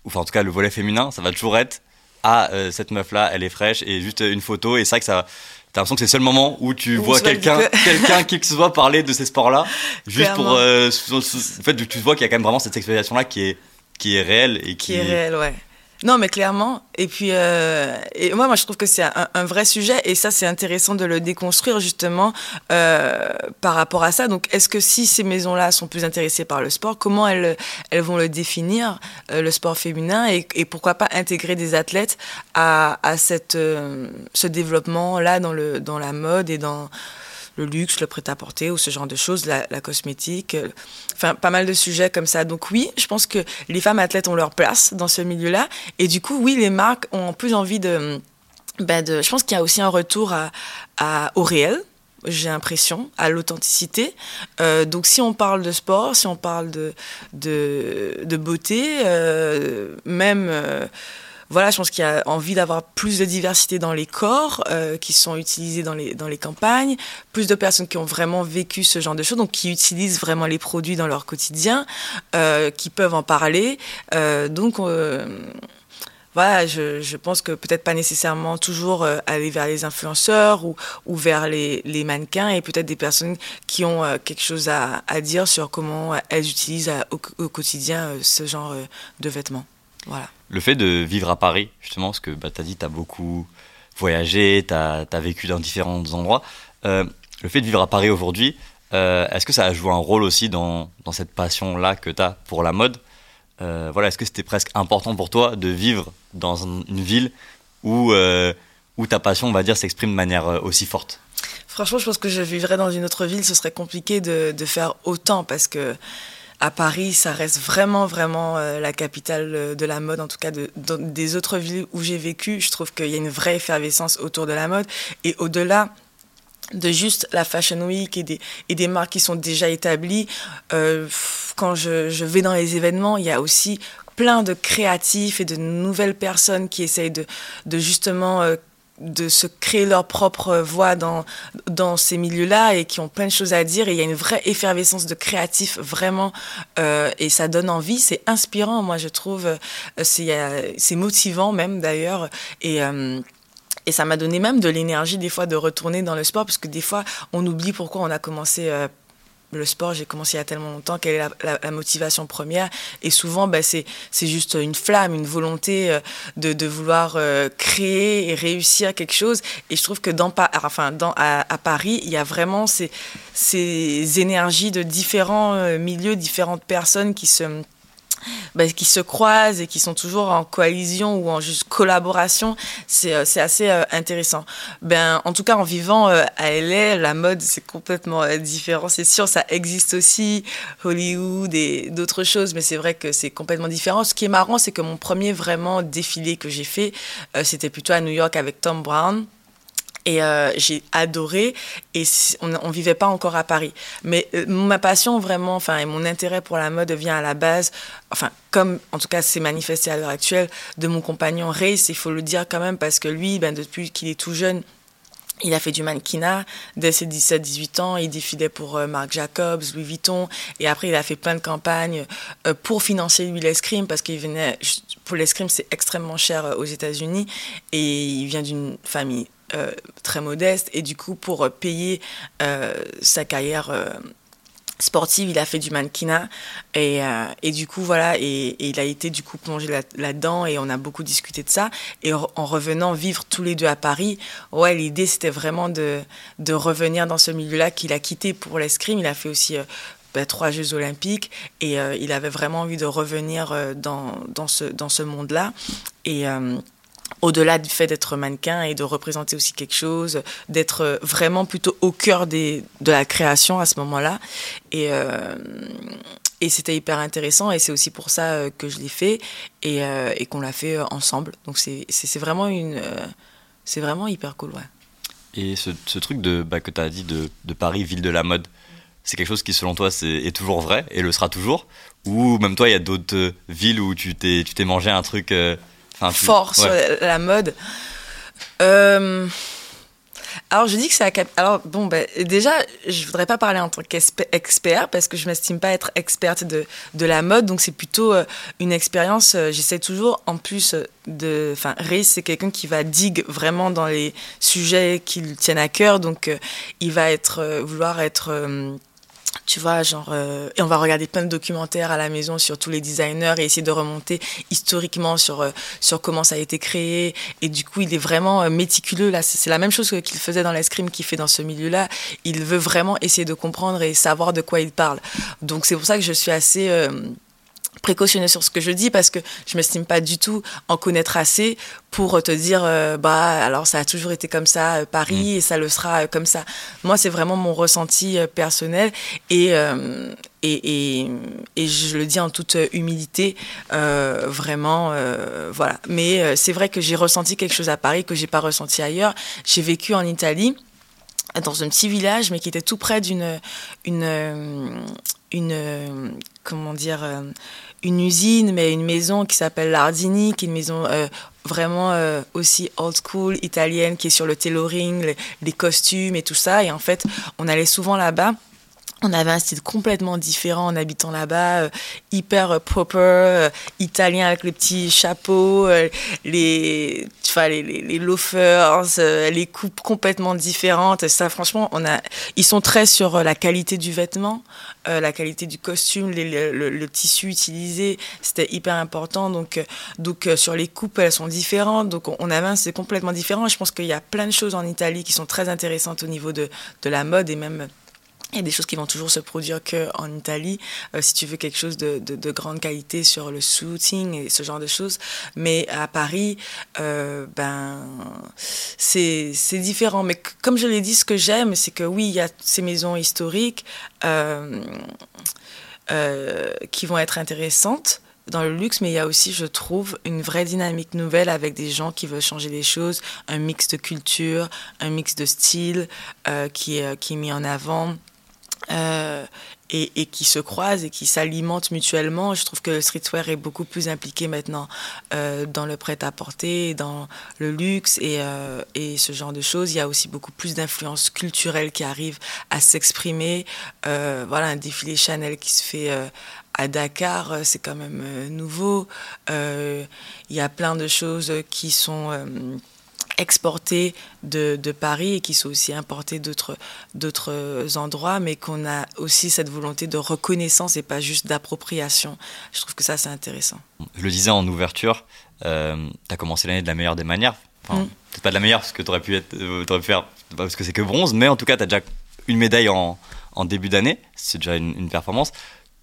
enfin en tout cas le volet féminin, ça va toujours être ah cette meuf là, elle est fraîche et juste une photo et c'est vrai que ça T'as l'impression que c'est le seul moment où tu Où vois quelqu'un, que- quelqu'un qui que ce soit parler de ces sports-là, juste pour, euh, en fait, tu vois qu'il y a quand même vraiment cette sexualisation-là qui est, qui est réelle et qui, qui est réel, ouais. Non, mais clairement. Et puis, euh, et moi, moi, je trouve que c'est un, vrai sujet, et ça, c'est intéressant de le déconstruire justement euh, par rapport à ça. Donc, est-ce que si ces maisons-là sont plus intéressées par le sport, comment elles, elles vont le définir, euh, le sport féminin, et, et pourquoi pas intégrer des athlètes à, à cette, euh, ce développement-là dans, le, dans la mode et dans le luxe, le prêt-à-porter ou ce genre de choses, la, cosmétique, euh, enfin pas mal de sujets comme ça. Donc oui, je pense que les femmes athlètes ont leur place dans ce milieu-là et du coup oui, les marques ont plus envie de, ben de je pense qu'il y a aussi un retour à, au réel. J'ai l'impression à l'authenticité. Euh, donc si on parle de sport, si on parle de de, beauté, euh, même voilà, je pense qu'il y a envie d'avoir plus de diversité dans les corps euh, qui sont utilisés dans les, dans les campagnes, plus de personnes qui ont vraiment vécu ce genre de choses, donc qui utilisent vraiment les produits dans leur quotidien, euh, qui peuvent en parler. Euh, donc, euh, voilà, je, je pense que peut-être pas nécessairement toujours euh, aller vers les influenceurs ou, ou vers les, les mannequins et peut-être des personnes qui ont euh, quelque chose à, à dire sur comment elles utilisent au, au quotidien ce genre de vêtements. Voilà. Le fait de vivre à Paris, justement, parce que bah, tu as dit tu as beaucoup voyagé, tu as, vécu dans différents endroits. Euh, le fait de vivre à Paris aujourd'hui, euh, est-ce que ça a joué un rôle aussi dans, dans cette passion-là que tu as pour la mode? Euh, voilà, Est-ce que c'était presque important pour toi de vivre dans un- une ville où, où ta passion, on va dire, s'exprime de manière aussi forte? Franchement, je pense que je vivrais dans une autre ville, ce serait compliqué de, de faire autant parce que à Paris, ça reste vraiment, vraiment euh, la capitale euh, de la mode, en tout cas des autres villes où j'ai vécu. Je trouve qu'il y a une vraie effervescence autour de la mode. Et au-delà de juste la Fashion Week et des, marques qui sont déjà établies, euh, quand je, vais dans les événements, il y a aussi plein de créatifs et de nouvelles personnes qui essayent de, justement de se créer leur propre voix dans, dans ces milieux-là et qui ont plein de choses à dire. Et il y a une vraie effervescence de créatifs, vraiment. Euh, et ça donne envie, c'est inspirant, moi, je trouve. Euh, euh, c'est motivant même, d'ailleurs. Et... Et ça m'a donné même de l'énergie des fois de retourner dans le sport, parce que des fois, on oublie pourquoi on a commencé le sport. J'ai commencé il y a tellement longtemps, quelle est la, motivation première. Et souvent, bah, c'est juste une flamme, une volonté euh, de, vouloir euh, créer et réussir quelque chose. Et je trouve que dans, dans, à, Paris, il y a vraiment ces, ces énergies de différents milieux, différentes personnes qui se bah, qui se croisent et qui sont toujours en coalition ou en juste collaboration, c'est euh, assez euh, intéressant. Ben, en tout cas, en vivant euh, à LA, la mode, c'est complètement différent. C'est sûr, ça existe aussi, Hollywood et d'autres choses, mais c'est vrai que c'est complètement différent. Ce qui est marrant, c'est que mon premier vraiment défilé que j'ai fait, c'était plutôt à New York avec Tom Brown. Et euh, j'ai adoré. Et on ne vivait pas encore à Paris. Mais euh, ma passion vraiment, enfin, et mon intérêt pour la mode vient à la base, enfin, comme en tout cas c'est manifesté à l'heure actuelle, de mon compagnon Race, il faut le dire quand même, parce que lui, ben, depuis qu'il est tout jeune, il a fait du mannequinat dès ses 17-18 ans. Il défilait pour euh, Marc Jacobs, Louis Vuitton. Et après, il a fait plein de campagnes pour financer lui l'escrime parce qu'il venait. Pour l'escrime, c'est extrêmement cher aux États-Unis. Et il vient d'une famille euh, très modeste. Et du coup, pour euh, payer euh, sa carrière sportive, il a fait du mannequinat. Et, et du coup, voilà, et, il a été du coup plongé là-dedans et on a beaucoup discuté de ça. Et en revenant vivre tous les deux à Paris, ouais, l'idée c'était vraiment de, de revenir dans ce milieu-là qu'il a quitté pour l'escrime. Il a fait aussi bah, trois Jeux olympiques et il avait vraiment envie de revenir dans, dans ce, dans ce monde-là. Et au-delà du fait d'être mannequin et de représenter aussi quelque chose, d'être vraiment plutôt au cœur des, de la création à ce moment-là. Et, euh, et c'était hyper intéressant et c'est aussi pour ça euh, que je l'ai fait et, euh, et qu'on l'a fait ensemble. Donc c'est vraiment, vraiment hyper cool. Ouais. Et ce, ce truc de, bah, que tu as dit de, de, Paris, ville de la mode, c'est quelque chose qui selon toi est, est, toujours vrai et le sera toujours? Ou même toi, il y a d'autres villes où tu t'es mangé un truc force la mode. Euh, alors je dis que c'est alors bon ben déjà je voudrais pas parler en tant qu'expert parce que je m'estime pas être experte de, de la mode donc c'est plutôt euh, une expérience euh, j'essaie toujours en plus de enfin Reese c'est quelqu'un qui va digue vraiment dans les sujets qui lui tiennent à cœur donc il va être vouloir être tu vois, genre, euh, et on va regarder plein de documentaires à la maison sur tous les designers et essayer de remonter historiquement sur, euh, sur comment ça a été créé. Et du coup, il est vraiment euh, méticuleux. Là, c'est la même chose qu'il faisait dans l'escrime qu'il fait dans ce milieu-là. Il veut vraiment essayer de comprendre et savoir de quoi il parle. Donc, c'est pour ça que je suis assez précautionner sur ce que je dis parce que je m'estime pas du tout en connaître assez pour te dire euh, bah alors ça a toujours été comme ça euh, Paris mm. et ça le sera euh, comme ça. Moi c'est vraiment mon ressenti personnel et, et, et, et je le dis en toute humilité vraiment voilà. Mais c'est vrai que j'ai ressenti quelque chose à Paris que j'ai pas ressenti ailleurs. J'ai vécu en Italie dans un petit village mais qui était tout près d'une une une comment dire une usine, mais une maison qui s'appelle Lardini, qui est une maison euh, vraiment euh, aussi old school, italienne, qui est sur le tailoring, les, costumes et tout ça. Et en fait, on allait souvent là-bas. On avait un style complètement différent en habitant là-bas, euh, hyper proper, italien avec les petits chapeaux, les, les, les, les loafers, les coupes complètement différentes. ça, franchement, on a, ils sont très sur la qualité du vêtement, euh, la qualité du costume, le, tissu utilisé, c'était hyper important. Donc, euh, donc euh, sur les coupes, elles sont différentes. Donc on, avait c'est complètement différent. Je pense qu'il y a plein de choses en Italie qui sont très intéressantes au niveau de, de la mode et même il y a des choses qui vont toujours se produire qu'en Italie, euh, si tu veux quelque chose de, de, grande qualité sur le shooting et ce genre de choses. Mais à Paris, euh, ben, c'est différent. Mais comme je l'ai dit, ce que j'aime, c'est que oui, il y a ces maisons historiques euh, qui vont être intéressantes dans le luxe, mais il y a aussi, je trouve, une vraie dynamique nouvelle avec des gens qui veulent changer les choses, un mix de culture, un mix de style qui, qui est mis en avant. Euh, et, qui se croisent et qui s'alimentent mutuellement. Je trouve que le streetwear est beaucoup plus impliqué maintenant euh, dans le prêt-à-porter, dans le luxe et, euh, et, ce genre de choses. Il y a aussi beaucoup plus d'influences culturelles qui arrivent à s'exprimer. Voilà, un défilé Chanel qui se fait à Dakar, c'est quand même nouveau. Il y a plein de choses qui sont exportés de, de, Paris et qui sont aussi importés d'autres, d'autres endroits, mais qu'on a aussi cette volonté de reconnaissance et pas juste d'appropriation. Je trouve que ça, c'est intéressant. Je le disais en ouverture, euh, tu as commencé l'année de la meilleure des manières. Enfin, mm. Peut-être pas de la meilleure, parce que tu aurais pu, être, euh, aurais pu faire, parce que c'est que bronze, mais en tout cas, tu as déjà une médaille en, en début d'année. C'est déjà une, une performance.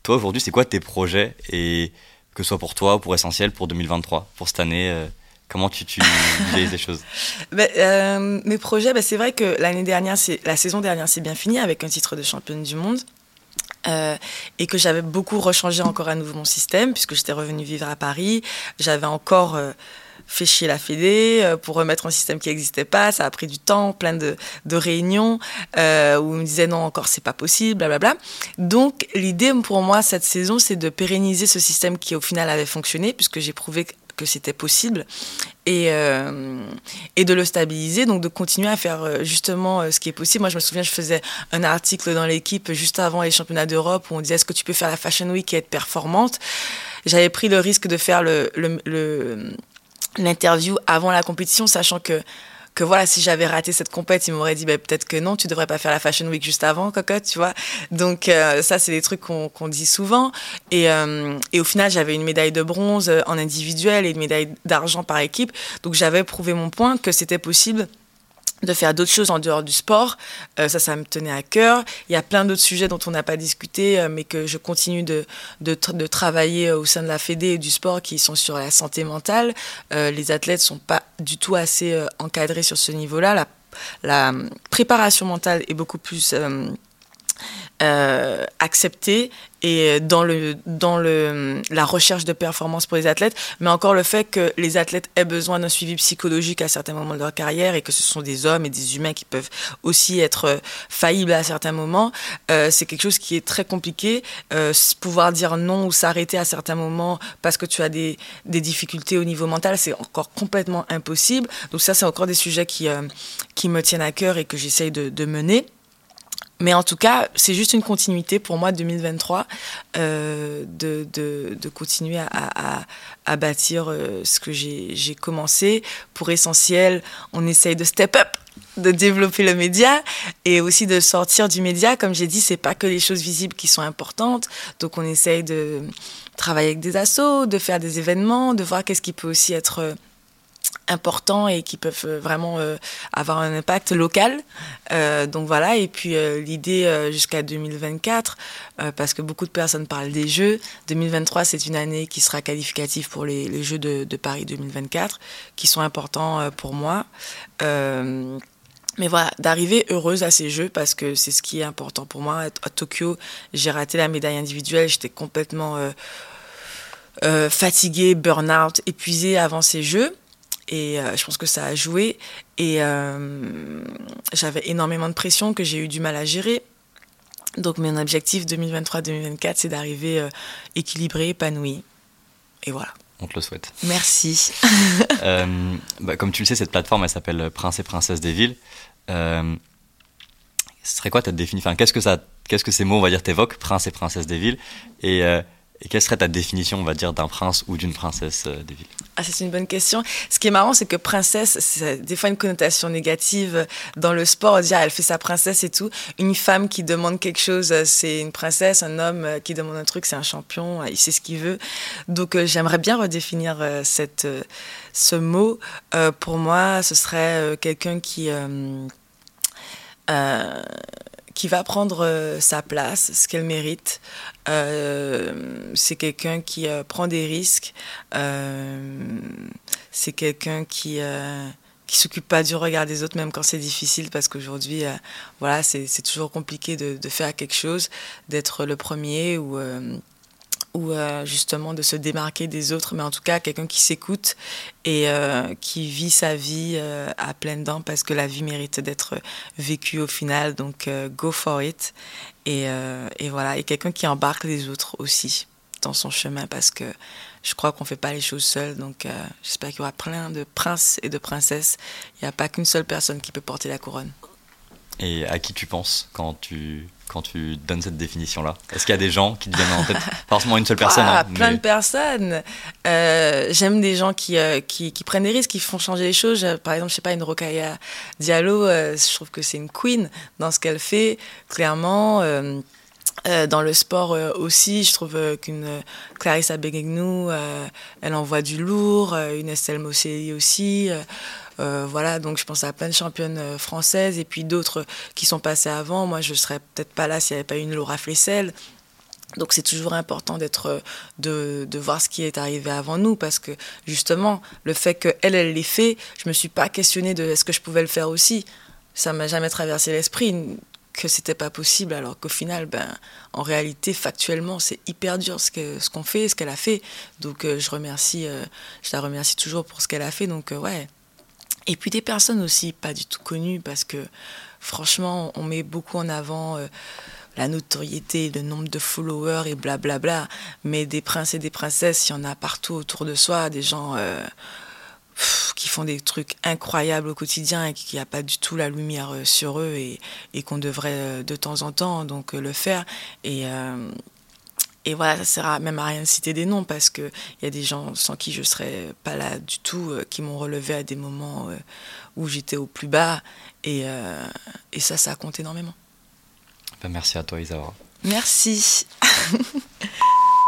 Toi, aujourd'hui, c'est quoi tes projets et que ce soit pour toi ou pour Essentiel pour 2023, pour cette année euh, Comment tu, tu les choses ben, euh, Mes projets, ben, c'est vrai que l'année dernière, la saison dernière, c'est bien fini avec un titre de championne du monde. Euh, et que j'avais beaucoup rechangé encore à nouveau mon système puisque j'étais revenue vivre à Paris. J'avais encore euh, fait chier la Fédé pour remettre un système qui n'existait pas. Ça a pris du temps, plein de, réunions où on me disait non, encore c'est pas possible, blablabla. Donc l'idée pour moi cette saison, c'est de pérenniser ce système qui au final avait fonctionné puisque j'ai prouvé que c'était possible et, euh, et de le stabiliser, donc de continuer à faire euh, justement euh, ce qui est possible. Moi, je me souviens, je faisais un article dans l'équipe juste avant les championnats d'Europe où on disait est-ce que tu peux faire la Fashion Week et être performante? J'avais pris le risque de faire le, l'interview avant la compétition, sachant que que voilà, si j'avais raté cette compète, ils m'auraient dit bah, peut-être que non, tu devrais pas faire la Fashion Week juste avant, cocotte, tu vois. Donc euh, ça, c'est des trucs qu'on dit souvent. Et, euh, et au final, j'avais une médaille de bronze en individuel et une médaille d'argent par équipe. Donc j'avais prouvé mon point que c'était possible de faire d'autres choses en dehors du sport. Euh, ça, ça me tenait à cœur. Il y a plein d'autres sujets dont on n'a pas discuté, euh, mais que je continue de, de, travailler au sein de la Fédé et du sport qui sont sur la santé mentale. Euh, les athlètes sont pas du tout assez euh, encadrés sur ce niveau-là. La, la, préparation mentale est beaucoup plus euh, accepté et dans le dans le la recherche de performance pour les athlètes, mais encore le fait que les athlètes aient besoin d'un suivi psychologique à certains moments de leur carrière et que ce sont des hommes et des humains qui peuvent aussi être faillibles à certains moments, euh, c'est quelque chose qui est très compliqué. Euh, pouvoir dire non ou s'arrêter à certains moments parce que tu as des, des difficultés au niveau mental, c'est encore complètement impossible. Donc ça, c'est encore des sujets qui euh, qui me tiennent à cœur et que j'essaye de mener. Mais en tout cas, c'est juste une continuité pour moi 2023 euh, de, de, de, continuer à, à, bâtir euh, ce que j'ai commencé. Pour essentiel, on essaye de step up de développer le média et aussi de sortir du média. Comme j'ai dit, c'est pas que les choses visibles qui sont importantes. Donc on essaye de travailler avec des assos, de faire des événements, de voir qu'est-ce qui peut aussi être importants et qui peuvent euh, vraiment euh, avoir un impact local. Euh, donc voilà, et puis l'idée jusqu'à 2024, parce que beaucoup de personnes parlent des Jeux, 2023 c'est une année qui sera qualificative pour les, Jeux de, Paris 2024, qui sont importants pour moi. mais voilà, d'arriver heureuse à ces Jeux parce que c'est ce qui est important pour moi. À, Tokyo, j'ai raté la médaille individuelle, j'étais complètement fatiguée, burn-out, épuisée avant ces Jeux. Et euh, je pense que ça a joué. Et euh, j'avais énormément de pression que j'ai eu du mal à gérer. Donc mon objectif 2023-2024, c'est d'arriver euh, équilibré, épanoui. Et voilà. On te le souhaite. Merci. bah, comme tu le sais, cette plateforme, elle s'appelle Prince et Princesse des villes. Ce serait quoi ta définition enfin, Qu'est-ce que ça, qu'est-ce que ces mots, on va dire, t'évoquent, Prince et Princesse des villes? Et et quelle serait ta définition, on va dire, d'un prince ou d'une princesse des villes? Ah, C'est une bonne question. Ce qui est marrant, c'est que princesse, c'est des fois une connotation négative dans le sport. Dire elle fait sa princesse et tout. Une femme qui demande quelque chose, c'est une princesse. Un homme qui demande un truc, c'est un champion. Il sait ce qu'il veut. Donc euh, j'aimerais bien redéfinir euh, ce mot. pour moi, ce serait quelqu'un qui qui va prendre euh, sa place, ce qu'elle mérite. Euh, c'est quelqu'un qui euh, prend des risques. Euh, c'est quelqu'un qui qui s'occupe pas du regard des autres, même quand c'est difficile, parce qu'aujourd'hui, voilà, c'est toujours compliqué de, de, faire quelque chose, d'être le premier ou ou euh, justement de se démarquer des autres, mais en tout cas quelqu'un qui s'écoute et euh, qui vit sa vie euh, à pleines dents parce que la vie mérite d'être vécue au final, donc go for it. Et, voilà, et quelqu'un qui embarque les autres aussi dans son chemin parce que je crois qu'on fait pas les choses seul, donc j'espère qu'il y aura plein de princes et de princesses. Il n'y a pas qu'une seule personne qui peut porter la couronne. Et à qui tu penses quand tu quand tu donnes cette définition-là? Est-ce qu'il y a des gens qui te viennent en tête? Forcément une seule personne. Ah, plein de personnes. Euh, j'aime des gens qui, euh, qui, qui, prennent des risques, qui font changer les choses. Par exemple, je sais pas, une Rokaya Diallo, euh, je trouve que c'est une queen dans ce qu'elle fait, clairement. Dans le sport aussi, je trouve qu'une Clarissa Begegnou, elle envoie du lourd, une Estelle Mosselli aussi. Euh, voilà, donc je pense à plein de championnes euh, françaises et puis d'autres qui sont passées avant. Moi, je serais peut-être pas là s'il n'y avait pas eu une Laura Flessel. Donc c'est toujours important d'être, de, de, voir ce qui est arrivé avant nous parce que justement le fait qu'elle elle l'ait fait, je me suis pas questionnée de est-ce que je pouvais le faire aussi. Ça m'a jamais traversé l'esprit que c'était pas possible alors qu'au final ben en réalité factuellement c'est hyper dur ce que ce qu'on fait ce qu'elle a fait donc euh, je remercie je la remercie toujours pour ce qu'elle a fait donc ouais et puis des personnes aussi pas du tout connues parce que franchement, on met beaucoup en avant euh, la notoriété, le nombre de followers et blablabla. Bla bla. Mais des princes et des princesses, il y en a partout autour de soi, des gens euh, qui font des trucs incroyables au quotidien et qui a pas du tout la lumière euh, sur eux et, et qu'on devrait de temps en temps donc le faire. Et et voilà, ça sert même à rien de citer des noms parce qu'il y a des gens sans qui je serais pas là du tout, euh, qui m'ont relevé à des moments euh, où j'étais au plus bas. Et, euh, et ça, ça compte énormément. Ben, merci à toi, Isaura. Merci.